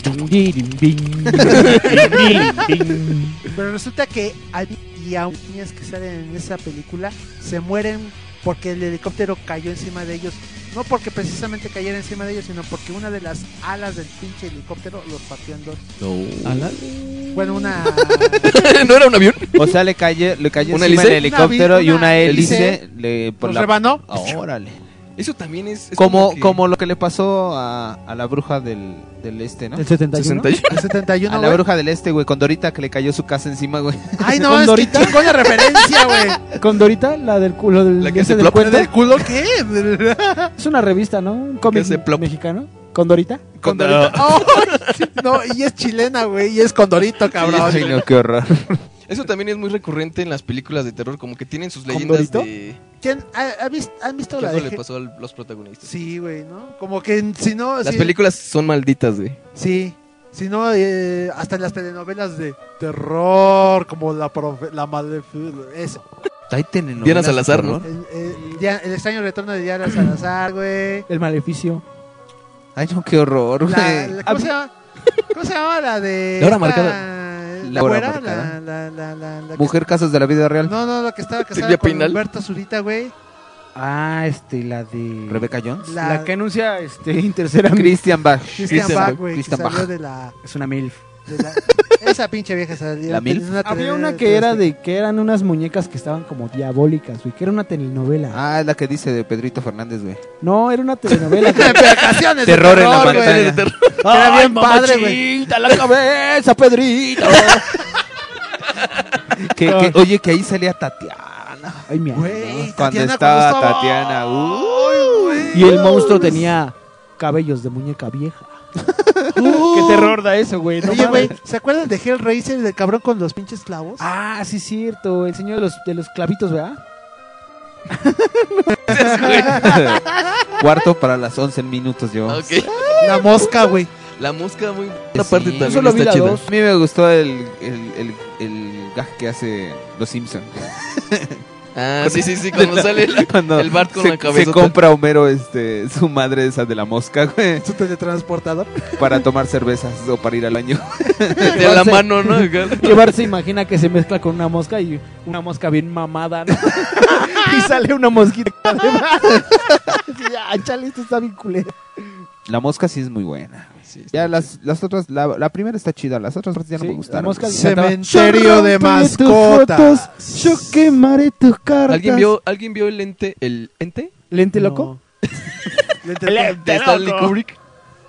Pero resulta que hay y a niñas que salen en esa película se mueren porque el helicóptero cayó encima de ellos. No porque precisamente cayera encima de ellos, sino porque una de las alas del pinche helicóptero los partió en dos. ¿Alas? Bueno, una. ¿No era un avión? O sea, le cayó, le cayó ¿Una encima el helicóptero Una y una hélice. hélice le por ¿Los la- rebanó? Ah, órale. Eso también es. es Como, que- como lo que le pasó a, a la bruja del, del este, ¿no? ¿El 71? 61. El 71, A la bruja del este, güey, con Dorita que le cayó su casa encima, güey. Ay, no, ¿Con es que Dorita? chingona referencia, güey. Con Dorita, la del culo del, La que se del. ¿Del culo qué? Es una revista, ¿no? Un cómic mexicano. Con Dorita. Con Dorita. Ay, no, y es chilena, güey, y es Condorito, cabrón. Ay, no, qué horror. Eso también es muy recurrente en las películas de terror, como que tienen sus ¿Con leyendas de... ¿Quién ha, ha vis- han visto que la eso de le pasó a los protagonistas. Sí, güey, ¿no? Como que si no. Las películas son malditas, güey. Sí. Si no, eh, hasta en las telenovelas de terror, como la, profe- la malefic- Eso. Hay telenovelas Diana Salazar, ¿no? El, el- ya- el extraño retorno de Diana Salazar, güey. El maleficio. Ay, no, qué horror, La- güey. la- ¿Cómo se llama? ¿Cómo se llama la de. La hora esta- marcada. La, La la, la, la, la, la que- Mujer casos de la vida real. No, no, la que estaba casada con Pinal. Humberto Zurita, güey. Ah, este, la de... Rebecca Jones. La, La que anuncia este Intercera Christian Bach. Christian Christian Bach, güey, que Christian salió Bach. de la, Es una MILF. De la- Esa pinche vieja salió. ¿La MILF? en una Había una que era de que eran unas muñecas que estaban como diabólicas, güey, que era una telenovela. Ah, es la que dice de Pedrito Fernández, güey. No, era una telenovela. güey. Vacaciones de Terror en la güey. pantalla. Era bien Ay, padre, güey. la cabeza, Pedrito. Que, que- oye, que ahí salía Tatiana. Ay, mi Güey, amor. Cuando Tatiana, estaba Tatiana. uh. Y el monstruo tenía cabellos de muñeca vieja. Qué terror da eso, güey. no Oye, güey, mames. ¿se acuerdan de Hellraiser, del cabrón con los pinches clavos? Ah, sí, cierto. El señor de los, de los clavitos, ¿verdad? Cuarto para las 11 minutos yo. Ok. La mosca, güey. La mosca muy... Una Sí. parte Yo también solo vi está la chida. dos. A mí me gustó el, el, el, el gag que hace Los Simpsons. Ah, sí, sí, sí, cuando sale el, Cuando el Bart con se, la se cabeza. compra Homero este, su madre esa de la mosca, güey, Su teletransportador. para tomar cervezas o para ir al baño. de la mano, ¿no? Que Bart se imagina que se mezcla con una mosca y una mosca bien mamada, ¿no? y sale una mosquita. ah, chale, esto está bien culero. La mosca sí es muy buena. Sí, sí. Ya las, las otras, la, la primera está chida, las otras partes ya no me gustaron. Cementerio de "Yo romperé tus mascotas". fotos, Yo quemaré tus cartas. ¿Alguien vio, ¿Alguien vio el ente? ¿El ente? ¿Lente loco? Lente De Stanley Kubrick.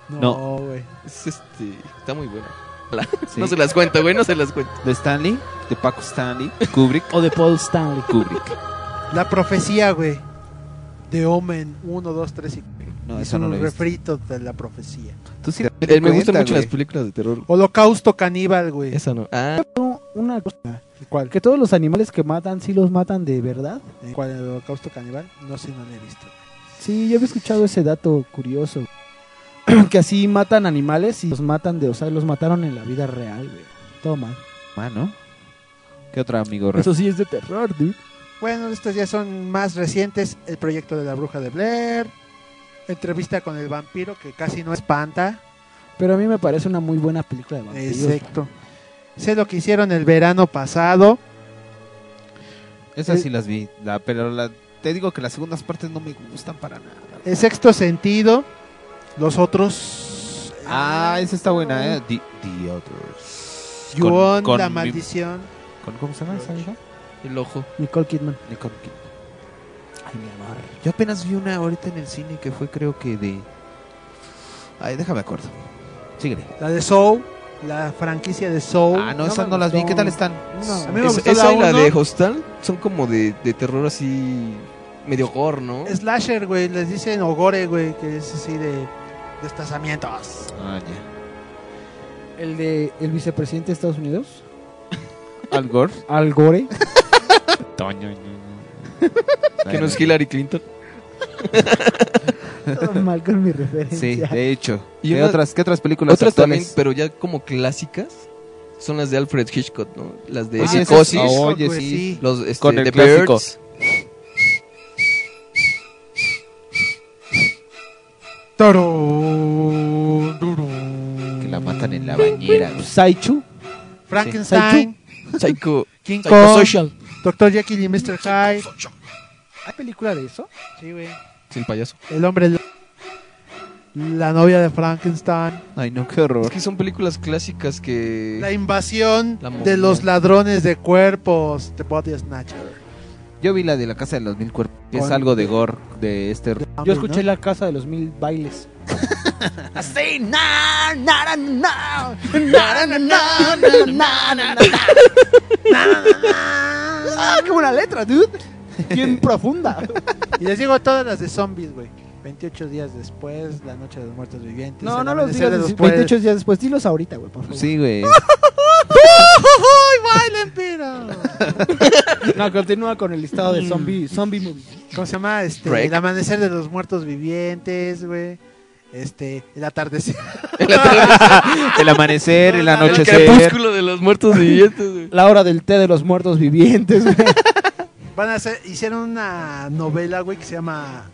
No, güey. Es este... Está muy bueno. La- Sí. No se las cuento, güey, no se las cuento. De Stanley, de Paco Stanley, Kubrick, O de Paul Stanley. Kubrick. La profecía, güey. De Omen 1, 2, 3 y No, es eso no lo refrito de la profecía. Tú sí me cuenta, gustan mucho güey. las películas de terror. Holocausto caníbal, güey. Esa no. Ah, Una cosa. ¿Cuál? Que todos los animales que matan, sí los matan de verdad. ¿En ¿Cuál? ¿El holocausto caníbal? No sé, no lo he visto. Sí, yo había escuchado ese dato curioso. que así matan animales y los matan de, o sea, los mataron en la vida real, güey. Todo mal. Ah. ¿Qué otro amigo? Eso sí es de terror, dude. Bueno, estos ya son más recientes. El proyecto de la bruja de Blair. Entrevista con el vampiro que casi no espanta. Pero a mí me parece una muy buena película de vampiros. Exacto. Sé lo que hicieron el verano pasado. Esas Eh, sí las vi, la, pero la, te digo que las segundas partes no me gustan para nada. El sexto sentido. Los otros. Ah, esa está buena, ¿eh? The, The Others. Yuon, la mi- maldición. con- ¿Cómo se llama esa hija? el ojo. Nicole Kidman. Nicole Kidman. Ay, mi amor. Yo apenas vi una ahorita en el cine que fue creo que de... Ay, déjame acuerdo. Síguele. La de Soul. La franquicia de Soul. Ah, no, esas no las vi. ¿Qué tal están? No, a mí me Es- gustó esa la y la uno. de Hostal son como de, de terror así... Medio gore, ¿no? Slasher, güey. Les dicen Ogore, güey. Que es así de desplazamientos. Ah, ya. El de el vicepresidente de Estados Unidos, Al Gore. Al Gore. Toño que no es Hillary Clinton. Todo mal con mi referencia. Sí, de hecho. ¿Y ¿Qué, una- otras, ¿Qué otras películas Otras también, pero ya como clásicas, son las de Alfred Hitchcock, ¿no? Las de Ah, Psicosis, oh, oye, sí. los este, Con el The clásico. Birds. Tarón. Que la matan en la bañera. güey. Saichu. Frankenstein, Psycho. King Kong, Psychosocial. Dr. Jekyll y Mr. Hyde. ¿Hay película de eso? Sí, güey. Sin payaso. El hombre. La novia de Frankenstein. Ay, no, qué horror. Es que son películas clásicas que... La invasión La de los ladrones de cuerpos. The Body Snatcher. Yo vi la de la casa de los mil cuerpos. que Es algo de gore de este. Yo escuché La Casa de los Mil Bailes. Así, na, na, na, na, na, na, na, na, na, na, na, na. Ah, qué buena letra, dude. Bien profunda. Y les digo todas las de zombies, güey. 28 días después, La Noche de los Muertos Vivientes. No, El no los digas de Pueblos. 28 días después. Dilos ahorita, güey, por favor. Sí, güey. ¡Uy, bailen, piro! No, continúa con el listado de zombie, zombie movies. ¿Cómo se llama? Este, el Amanecer de los Muertos Vivientes, güey. Este, el atardecer. El amanecer, el El anochecer. crepúsculo de los muertos vivientes, güey. La hora del té de los muertos vivientes. güey. Van a hacer, hicieron una novela, güey, que se llama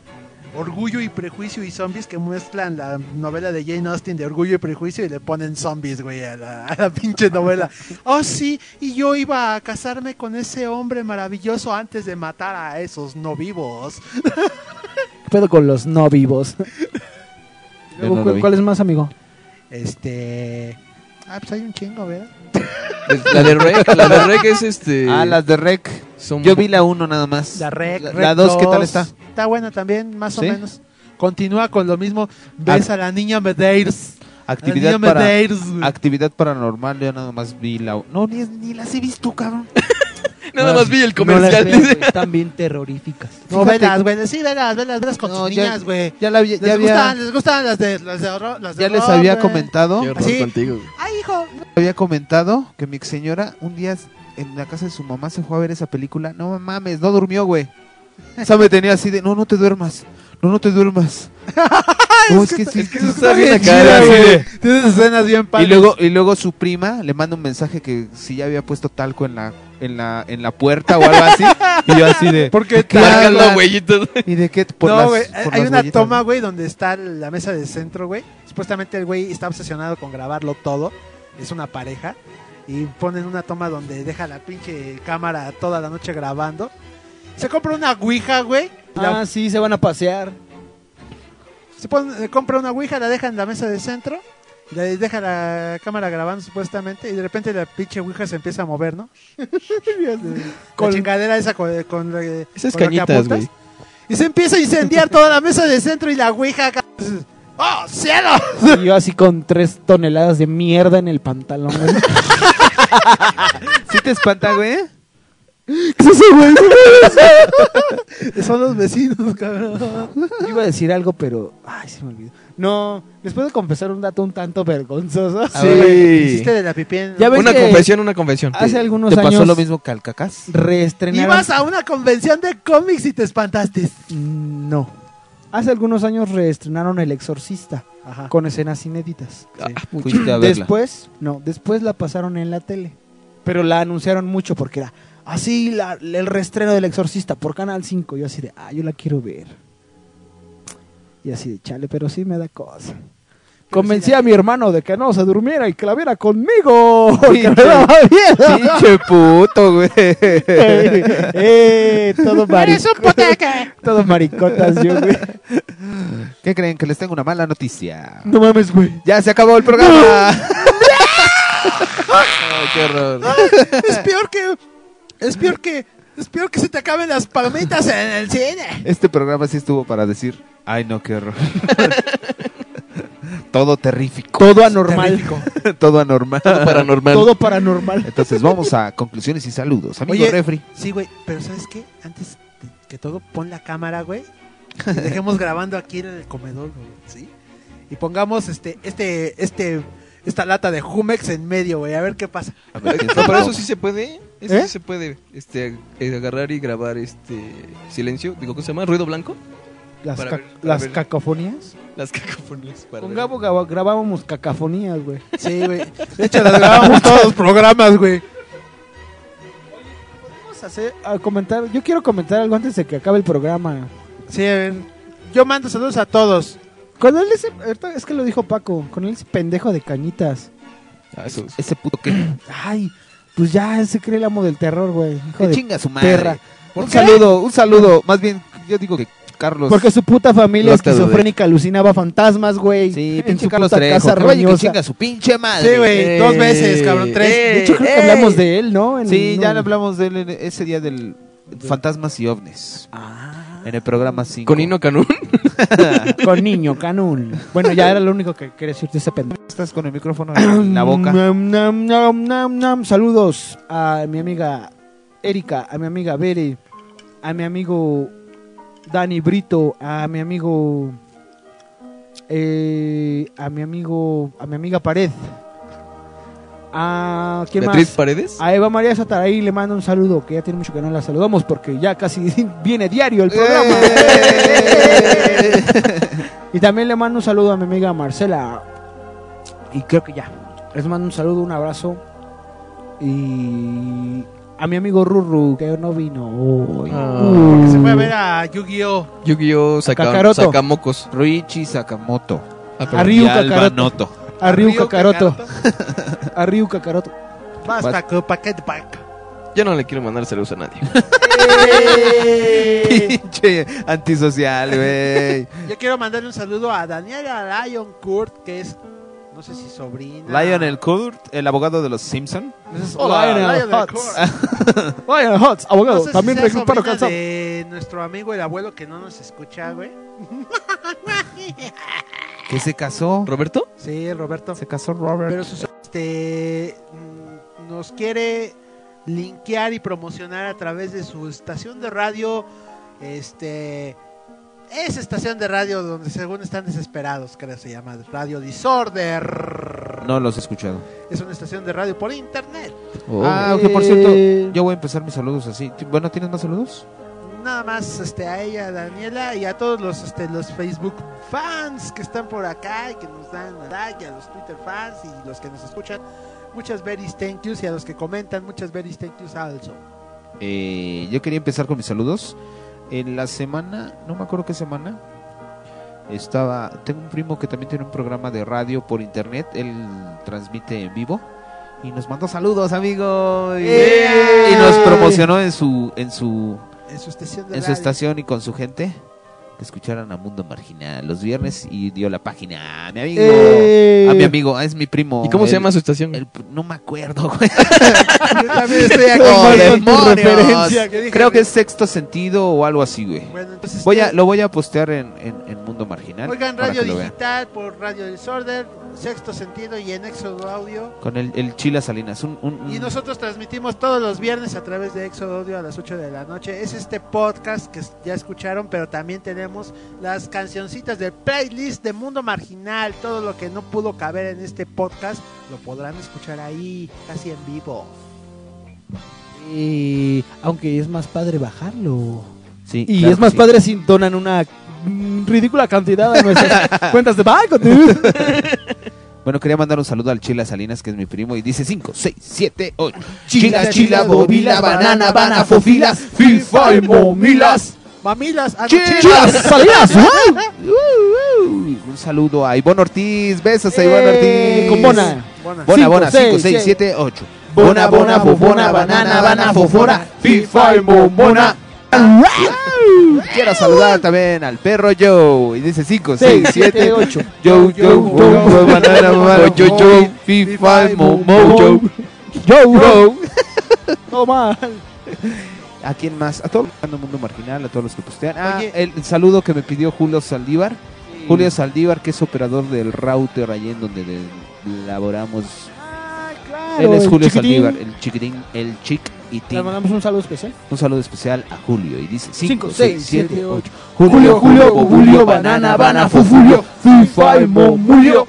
Orgullo y Prejuicio y Zombies, que mezclan la novela de Jane Austen de Orgullo y Prejuicio y le ponen zombies, güey, a la, a la pinche novela. Oh, sí, y yo iba a casarme con ese hombre maravilloso antes de matar a esos no vivos. ¿Qué pedo con los no vivos? Luego, no lo ¿cuál, es más, amigo? Este... Ah, pues hay un chingo, ¿verdad? La de Rec, la de Rec es este... Ah, las de Rec. son- Yo vi la 1 nada más. La Rec, La- Rec La 2, ¿qué tal 2. está? Está buena también, más ¿Sí? o menos. Continúa con lo mismo. Ves a la niña Medeiros. Actividad, para, Medeiros, actividad paranormal, yo nada más vi la... No, ni, ni las he visto, cabrón. Nada más vi el No las comercial. güey, Están bien terroríficas. No, velas, güey. Sí, velas, velas, velas con No, sus ya- niñas, güey. Ya, la, había- Les, había- gustan, les gustan las de, las de horror. Las de ya les había güey. comentado, Qué horror ¿Sí? contigo. Ay, hijo. había comentado que mi ex señora un día en la casa de su mamá se fue a ver esa película. No mames, no durmió, güey. O sea, me tenía así de, no, no te duermas. No, no te duermas. No, es que sí. Es que eso está bien así güey. Tienes escenas bien Y padres. luego, y luego su prima le manda un mensaje que si ya había puesto talco en la, en la, en la puerta o algo así. Y yo así de. ¿Por qué ¿qué Marcan los huellitos. ¿Y de qué? Por no, las- güey. por Hay las una huellitas, toma, güey, donde está la mesa de centro, güey. Supuestamente el güey está obsesionado con grabarlo todo. Es una pareja. Y ponen una toma donde deja la pinche cámara toda la noche grabando. Se compra una ouija, güey. la- Ah, sí, se van a pasear. Se pone- eh, compra una ouija, la deja en la mesa de centro. Le deja la cámara grabando supuestamente. Y de repente la pinche ouija se empieza a mover, ¿no? con la chingadera esa con, con, eh, Esas con cañitas, güey. Y se empieza a incendiar toda la mesa de centro y la ouija acá. ¡Oh, cielo! Y yo así con tres toneladas de mierda en el pantalón. güey. ¿Sí te espanta, güey? ¿Qué es eso, güey? Son los vecinos, cabrón. Yo iba a decir algo, pero... Ay, se me olvidó. No, les puedo confesar un dato un tanto vergonzoso. Sí. Hiciste de la pipí en- Ya ves Una que confesión, una confesión. Hace algunos ¿Te pasó años lo mismo que al cacas? reestrenaron... Ibas a una convención de cómics y te espantaste. Mm, No. Hace algunos años reestrenaron El Exorcista Ajá. con escenas inéditas. Ah, Fuiste a verla. Después, no, después la pasaron en la tele. Pero la anunciaron mucho porque era así la- el reestreno del Exorcista por Canal 5. Yo así de, ah, yo la quiero ver. Y así de, chale, pero sí me da cosa. Convencí a mi hermano de que no se durmiera y que la viera conmigo. Pinche puto, güey. eh, todo maricón. Todo maricotas yo, güey. ¿Qué creen? Que les tengo una mala noticia. No mames, güey. Ya se acabó el programa. Ay, qué horror. Es peor que. Es peor que. Es peor que se te acaben las palomitas en el cine. Este programa sí estuvo para decir, ay no, qué horror. Todo terrífico. Todo anormal. Todo anormal. Paranormal. Todo paranormal. Entonces vamos a conclusiones y saludos. Amigo Oye, refri. Sí, güey, pero ¿sabes qué? Antes de que todo, pon la cámara, güey. Y dejemos grabando aquí en el comedor, güey, ¿sí? Y pongamos este, este, este, esta lata de Jumex en medio, güey, a ver qué pasa. A ver, ¿quién No, se pero eso sí se puede. Eso ¿Eh? sí se puede. Este, eh, agarrar y grabar este silencio. Digo, ¿cómo se llama? Ruido blanco. Las, Para ca- ver, para las ver. cacofonías. Las cacofonías. para Con ver. Gabo grabábamos cacofonías, güey. Sí, güey. De hecho, las grabamos todos los programas, güey. Vamos a hacer, a comentar. Yo quiero comentar algo antes de que acabe el programa. Sí, a ver. Yo mando saludos a todos. Con él ese, es que lo dijo Paco, con él ese pendejo de cañitas. Ese puto que. Ay, pues ya se cree el amo del terror, güey. Que chinga su madre. perra. Un saludo, un saludo. Más bien, yo digo que Carlos. Porque su puta familia esquizofrénica alucinaba fantasmas, güey. Sí, en pinche su Carlos Trejo. casa Que vaya que chinga su pinche madre. Sí, güey, dos veces, cabrón, tres. De hecho, creo que hablamos de él, ¿no? En- Sí, ya no. hablamos de él en ese día del Fantasmas y OVNIs. En el programa 5. Con Nino Canún. Con niño, canún. Bueno, ya era lo único que quería decirte ese pendejo. Estás con el micrófono en la boca. Nam, nam, nam, nam, nam. Saludos a mi amiga Erika, a mi amiga Bere, a mi amigo Dani Brito, a mi amigo. eh, a mi amigo. A mi amiga Pared. A. ¿Quién Beatriz más? Paredes. A Eva María Sataraí le mando un saludo, que ya tiene mucho que no la saludamos porque ya casi viene diario el programa. y también le mando un saludo a mi amiga Marcela. Y creo que ya. Les mando un saludo, un abrazo. Y a mi amigo Ruru, que no vino hoy. Porque se fue a ver a Yu-Gi-Oh! Yu-Gi-Oh! Saca, Kakaroto. Sacamocos. Ruichi Sakamoto. A Ryu Kakaroto. A Ryu Kakaroto. A Ryu Kakaroto. Basta, copa, que pack. Ya no le quiero mandar saludos a nadie. Pinche antisocial, güey. Yo quiero mandarle un saludo a Daniela Lyon Kurt, que es, no sé si sobrina. Lionel Kurt, el abogado de los Simpson. Hola, Lionel Lionel Hutz. Kurt. Lionel Hutz, abogado. No sé si también sea recupero de nuestro amigo el abuelo que no nos escucha, güey. Que se casó. ¿Roberto? Sí, Roberto. Se casó Robert. Pero sus- este mm, nos quiere linkear y promocionar a través de su estación de radio. Este esa estación de radio donde según están desesperados, creo que se llama Radio Disorder. No los he escuchado. Es una estación de radio por internet. Ah, que por cierto, Eh. yo voy a empezar mis saludos así. Bueno, ¿tienes más saludos? Nada más este, a ella, a Daniela, y a todos los, este, los Facebook fans que están por acá y que nos dan like, y a los Twitter fans y los que nos escuchan. Muchas very thank yous y a los que comentan, muchas very thank yous also. Eh, yo quería empezar con mis saludos. En la semana, no me acuerdo qué semana, estaba. Tengo un primo que también tiene un programa de radio por internet. Él transmite en vivo. Y nos mandó saludos, amigo. Y, ¡Eh! y nos promocionó en su, en su, En su estación de en su radio. estación y con su gente. Que escucharan a Mundo Marginal los viernes y dio la página a mi amigo. Eh. A mi amigo, es mi primo. ¿Y cómo se llama su estación? el- no me acuerdo, güey. Yo también estoy aquí. ¡Oh, con referencia que Creo que es sexto sentido o algo así, güey. Bueno, entonces, Voy a, este, lo voy a postear en, en- en Mundo Marginal. Oigan, radio digital por Radio Disorder, Sexto Sentido y en Éxodo Audio. Con el, el Chila Salinas. Un, un- un- Y nosotros transmitimos todos los viernes a través de Éxodo Audio a las 8 de la noche. Es este podcast que ya escucharon, pero también tenemos las cancioncitas del playlist de Mundo Marginal. Todo lo que no pudo caber en este podcast lo podrán escuchar ahí, casi en vivo. Y aunque es más padre bajarlo. Sí, Y claro es más sí. padre si donan una ridícula cantidad a nuestras cuentas de banco, dude. Bueno, quería mandar un saludo al Chila Salinas, que es mi primo, y dice 5, 6, 7, 8. Chila, chila, bobila, banana, banana, fofilas, FIFA y momilas. Mamilas, ah, no, Chilas. Chilas Salinas, Un saludo a Ivonne Ortiz. Besos a Ivonne Ortiz. Eh, con Bona. Bona. Bona, Cinco, bona, seis, 5, 6, seis. 7, 8. Bona, bona, fofona, banana, banana, fofora, FIFA y momona. Quiero saludar también al perro Joe. Y dice 5, 6, 7, 8. Joe, Joe, Joe, banana, Joe, Joe, FIFA momo, Joe. Yo, Joe. no mal. ¿A quién más? A todo el mundo marginal, a todos los que postean. Ah, Oye. el saludo que me pidió Julio Saldívar. Julio Saldívar, que es operador del router allí en donde de- laboramos. Ah, claro. Él es el Julio. Saldívar, el chiquitín, el chic y Le mandamos un saludo especial. Un saludo especial a Julio. Y dice 5, Cinco, 6, seis, 7, siete, 8. Julio, Julio, Julio, banana, banana, fufulio, FIFA y momulio.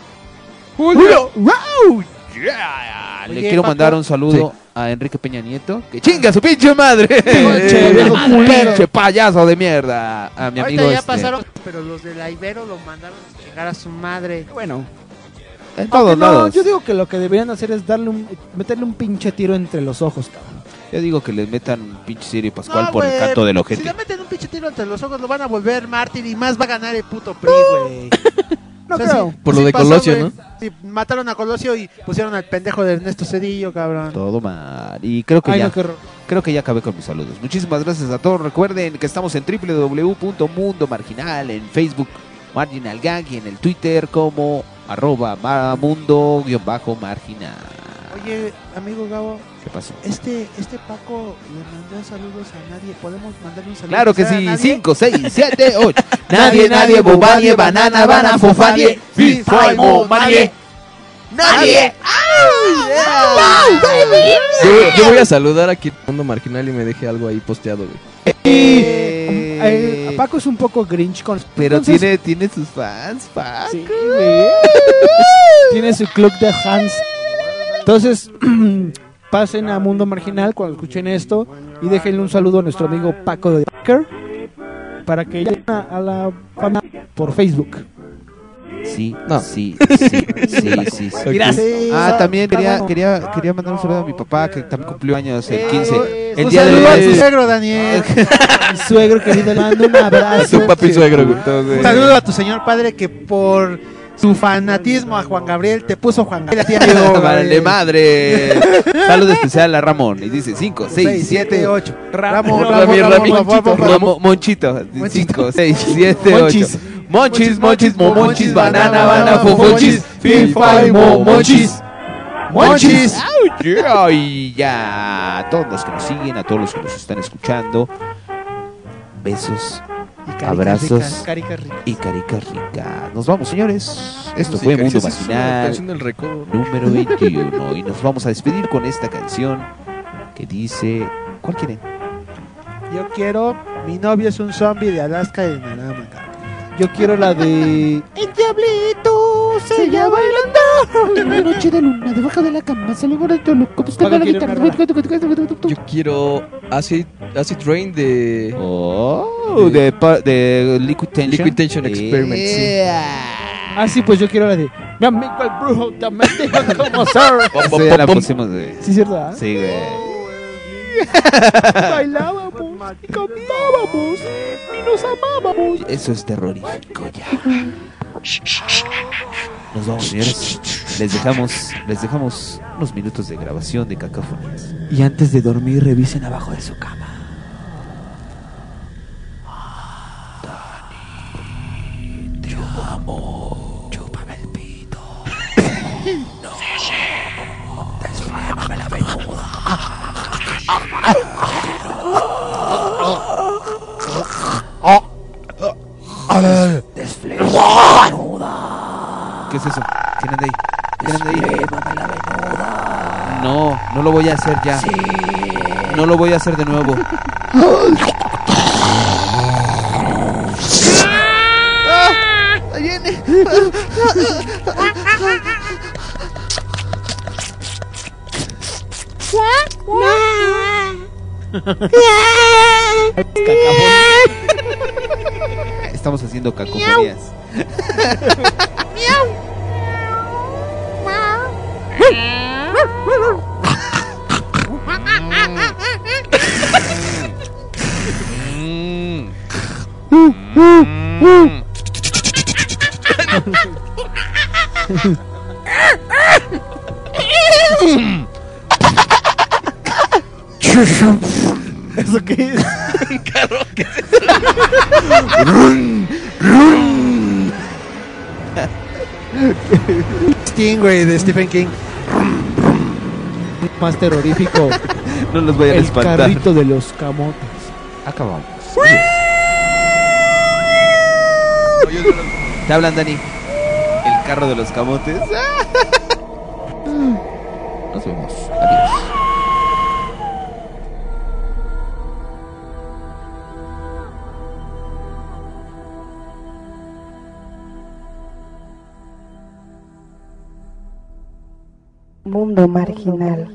Julio, wow. Le Oye, quiero mandar un saludo a Enrique Peña Nieto. Que chinga su pinche madre. Pinche payaso de mierda. A mi amigo ya este, pasaron, pero los de la Ibero lo mandaron a chingar a su madre. Bueno, En todos no, lados. yo digo que lo que deberían hacer es darle un, meterle un pinche tiro entre los ojos, cabrón. Yo digo que les metan un pinche Sirio Pascual No, por el canto del Si ojete. le meten un pinche tiro entre los ojos, lo van a volver mártir y más va a ganar el puto PRI, güey. No O sea, creo. sí- Por lo de pasó, Colosio. ¿no? Sí, mataron a Colosio y pusieron al pendejo de Ernesto Cedillo, cabrón. Todo mal. Y creo que Ay, ya. no, qué horror. Creo que ya acabé con mis saludos. Muchísimas gracias a todos. Recuerden que estamos en www.mundomarginal, en Facebook Marginal Gang y en el Twitter como arroba ma- mundo-marginal. Oye, amigo Gabo, ¿Qué pasó? este, este Paco le mandó saludos a nadie. ¿Podemos mandarle un saludo? Claro que sí, nadie? 5, 6, 7, 8. Nadie, nadie, bobadie, banana, bana, fofadie, fifa, mo, marie. Nadie. Yo, yo voy a saludar aquí al mundo marginal y me dejé algo ahí posteado, güey. Eh, Paco es un poco grinch con... Pero entonces- tiene, tiene sus fans, Paco. Sí. Tiene su club de Hans. Entonces, pasen a Mundo Marginal cuando escuchen esto y déjenle un saludo a nuestro amigo Paco de Baker para que llamen a, a la familia por Facebook. Sí, No. sí, sí, sí, sí, sí. Gracias. Ah, también quería, quería, quería mandar un saludo a mi papá que también cumplió años el 15. El Un día saludo a tu de suegro, Daniel. Mi suegro querido, le mando un abrazo. Su papi suegro. Un saludo a tu señor padre que por su fanatismo a Juan Gabriel te puso Juan Gabriel. Vale, madre. Saludo especial a Ramón. Y dice 5, 6, 7, 7, 8. Ramón, Ramón, Ramón, Ramón, Monchito. 5, 6, 7, 8. Monchis. Monchis, monchis, banana, banana, fofonchis, fifa y. Monchis. Yeah. Y ya, a todos los que nos siguen, a todos los que nos están escuchando, besos Y caricas Abrazos. ricas, y caricas ricas. Nos vamos, señores. Esto Sí, fue Mundo recodo. número 21. Y nos vamos a despedir con esta canción que dice. ¿Cuál quieren? Yo quiero. Mi novio es un zombie de Alaska y de cabrón. Yo quiero la de... El diablito se ya bailando. Una noche de luna debajo de la cama se le todo loco buscando Paco la guitarra. Yo quiero Acid, Acid Rain de Oh, de, pa- de Liquid Tension. Liquid Tension Experiment. sí. Yeah. Ah, sí, pues yo quiero la de... Mi amigo el brujo también dijo como ser. Ya la pusimos de. Sí, cierto, ¿ah? Sí, güey. Bailábamos, y cantábamos, y nos amábamos. Eso es terrorífico ya. Nos vamos, señores. Les dejamos, les dejamos unos minutos de grabación de cacofonías. Y antes de dormir, revisen abajo de su cama. ¿Qué es eso? ¿Quién anda ahí? ¿Quién anda ahí? No, no lo voy a hacer ya. No lo voy a hacer de nuevo. Ahí viene. Estamos haciendo cacofonías. ¿Eso qué es? Sting, güey, de Stephen King. Más terrorífico. No los voy a el espantar. carrito de los camotes. Acabamos. Te hablan, Dani. El carro de los camotes. Nos Mundo marginal.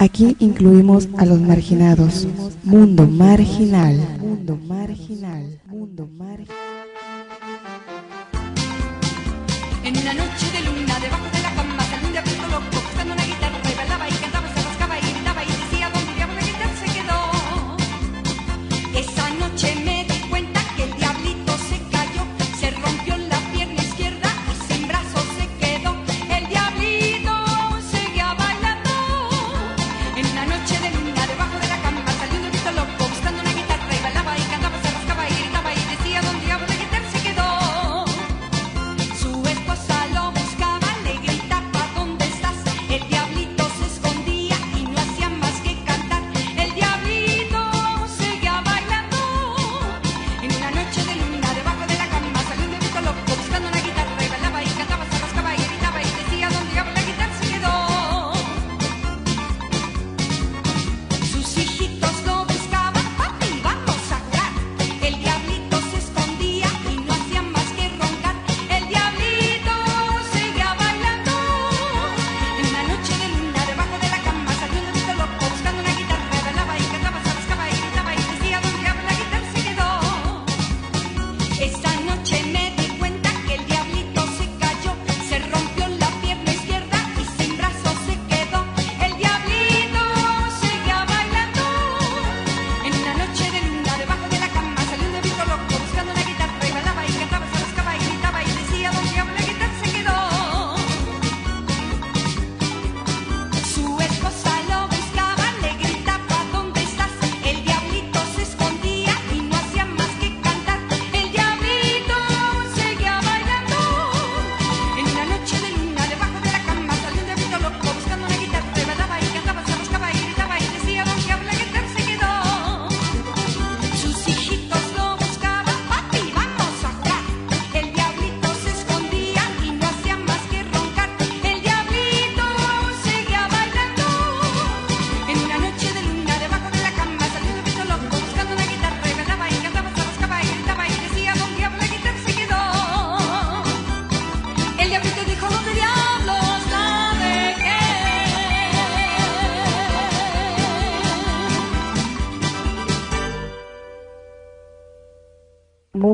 Aquí incluimos a los marginados. Mundo marginal. Mundo marginal. Mundo marginal.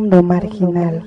Mundo marginal.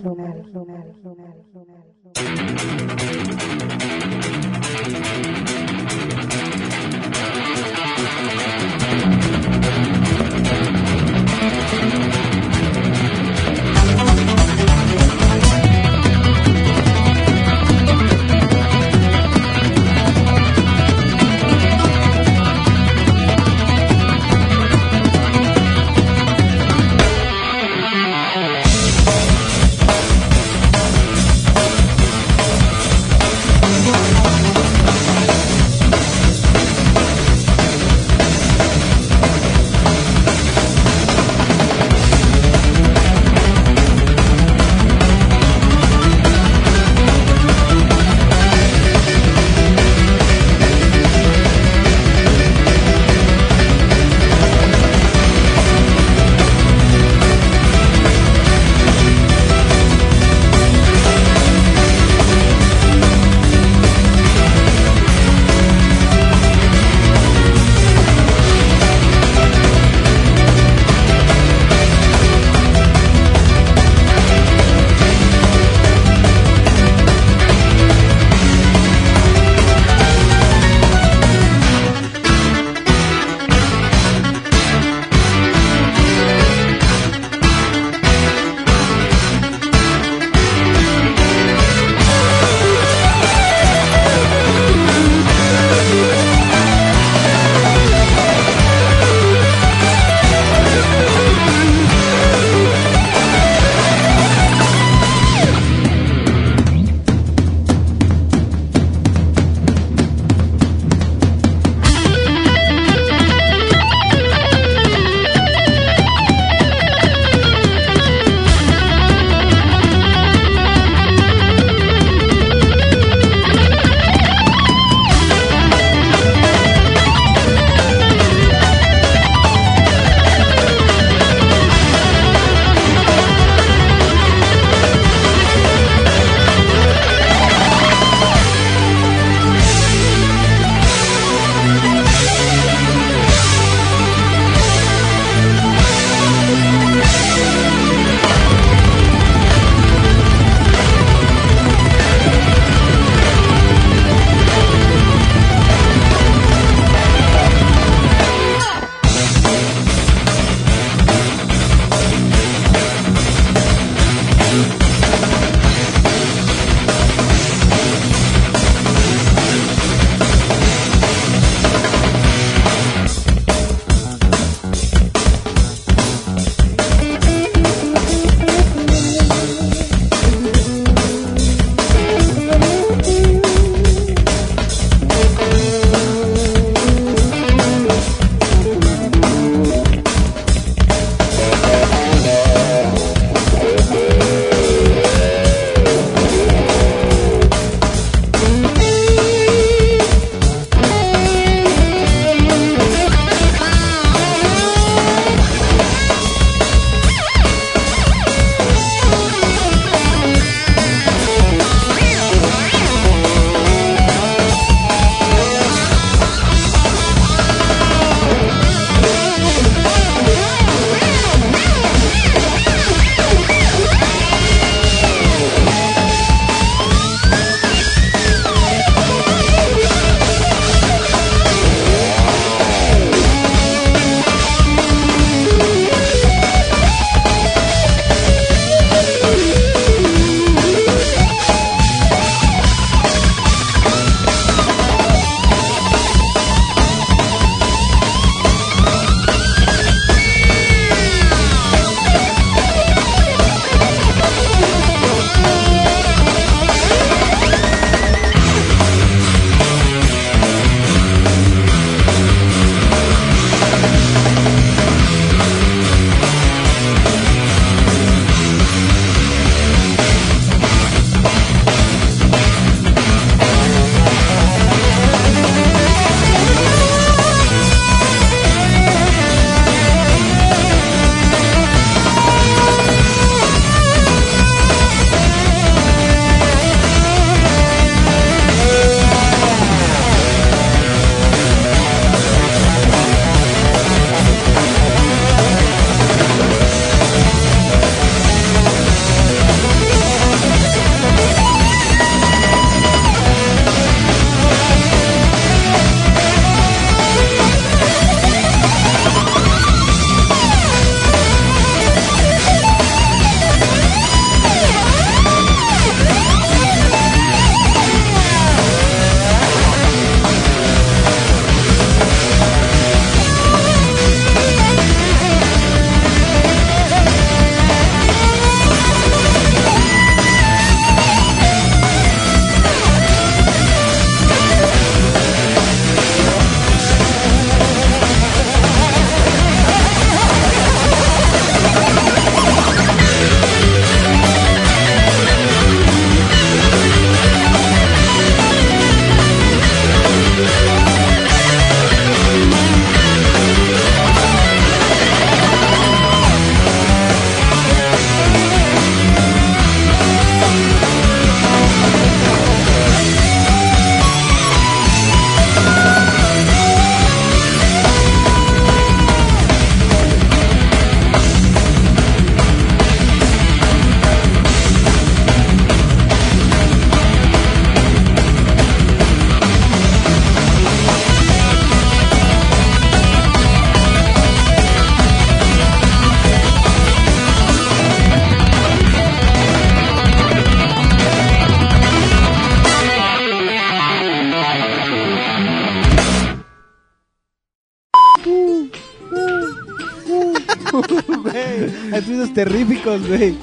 Güey.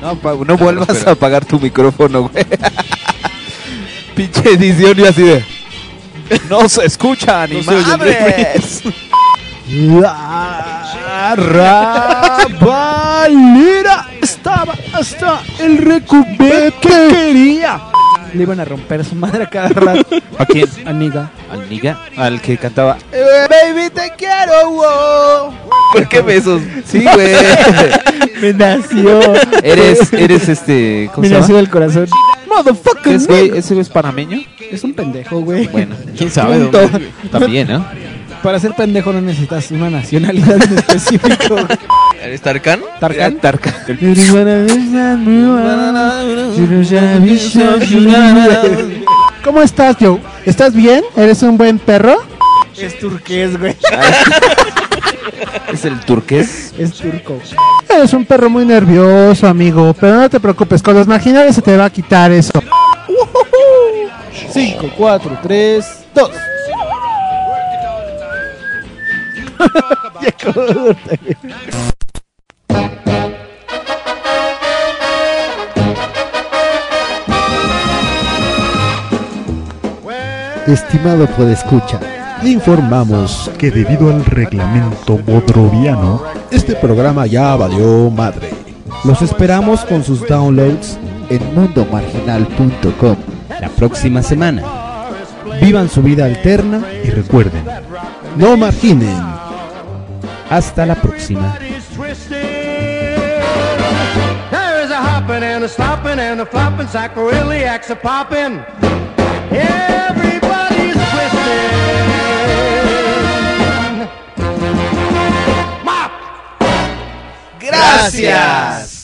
No, pa- no vuelvas a apagar tu micrófono, güey. Pinche edición y así de. No se escucha ni No madres. La rabalera estaba hasta el recubete que quería. Le iban a romper su madre a cada rato. ¿A quién? A Niga. Al Niga, al que cantaba. Baby, te quiero, wow. ¿Por qué besos? Sí, güey. Me nació. Eres, eres este. ¿Cómo Me se nació llama? del corazón. Motherfucker, ¿Qué es, güey? ¿Ese es panameño? Es un pendejo, güey. Bueno, quién sabe. Punto. dónde- También, ¿no? Para ser pendejo no necesitas una nacionalidad en específico. ¿Eres Tarkan? ¿Tarkan? Tarkan. ¿Cómo estás, Joe? ¿Estás bien? ¿Eres un buen perro? Es turqués, güey. Es el turqués. Es turco. Eres un perro muy nervioso, amigo. Pero no te preocupes, con los marginales se te va a quitar eso. 5, 4, 3, 2. Ya corta, güey. Estimado podescucha, informamos que debido al reglamento bodroviano, este programa ya valió madre. Los esperamos con sus downloads en mundomarginal.com. La próxima semana. Vivan su vida alterna y recuerden, no marginen. Hasta la próxima. There's a hopping and a slopping and a flopping, sacroiliacs a popping. Everybody's Gracias.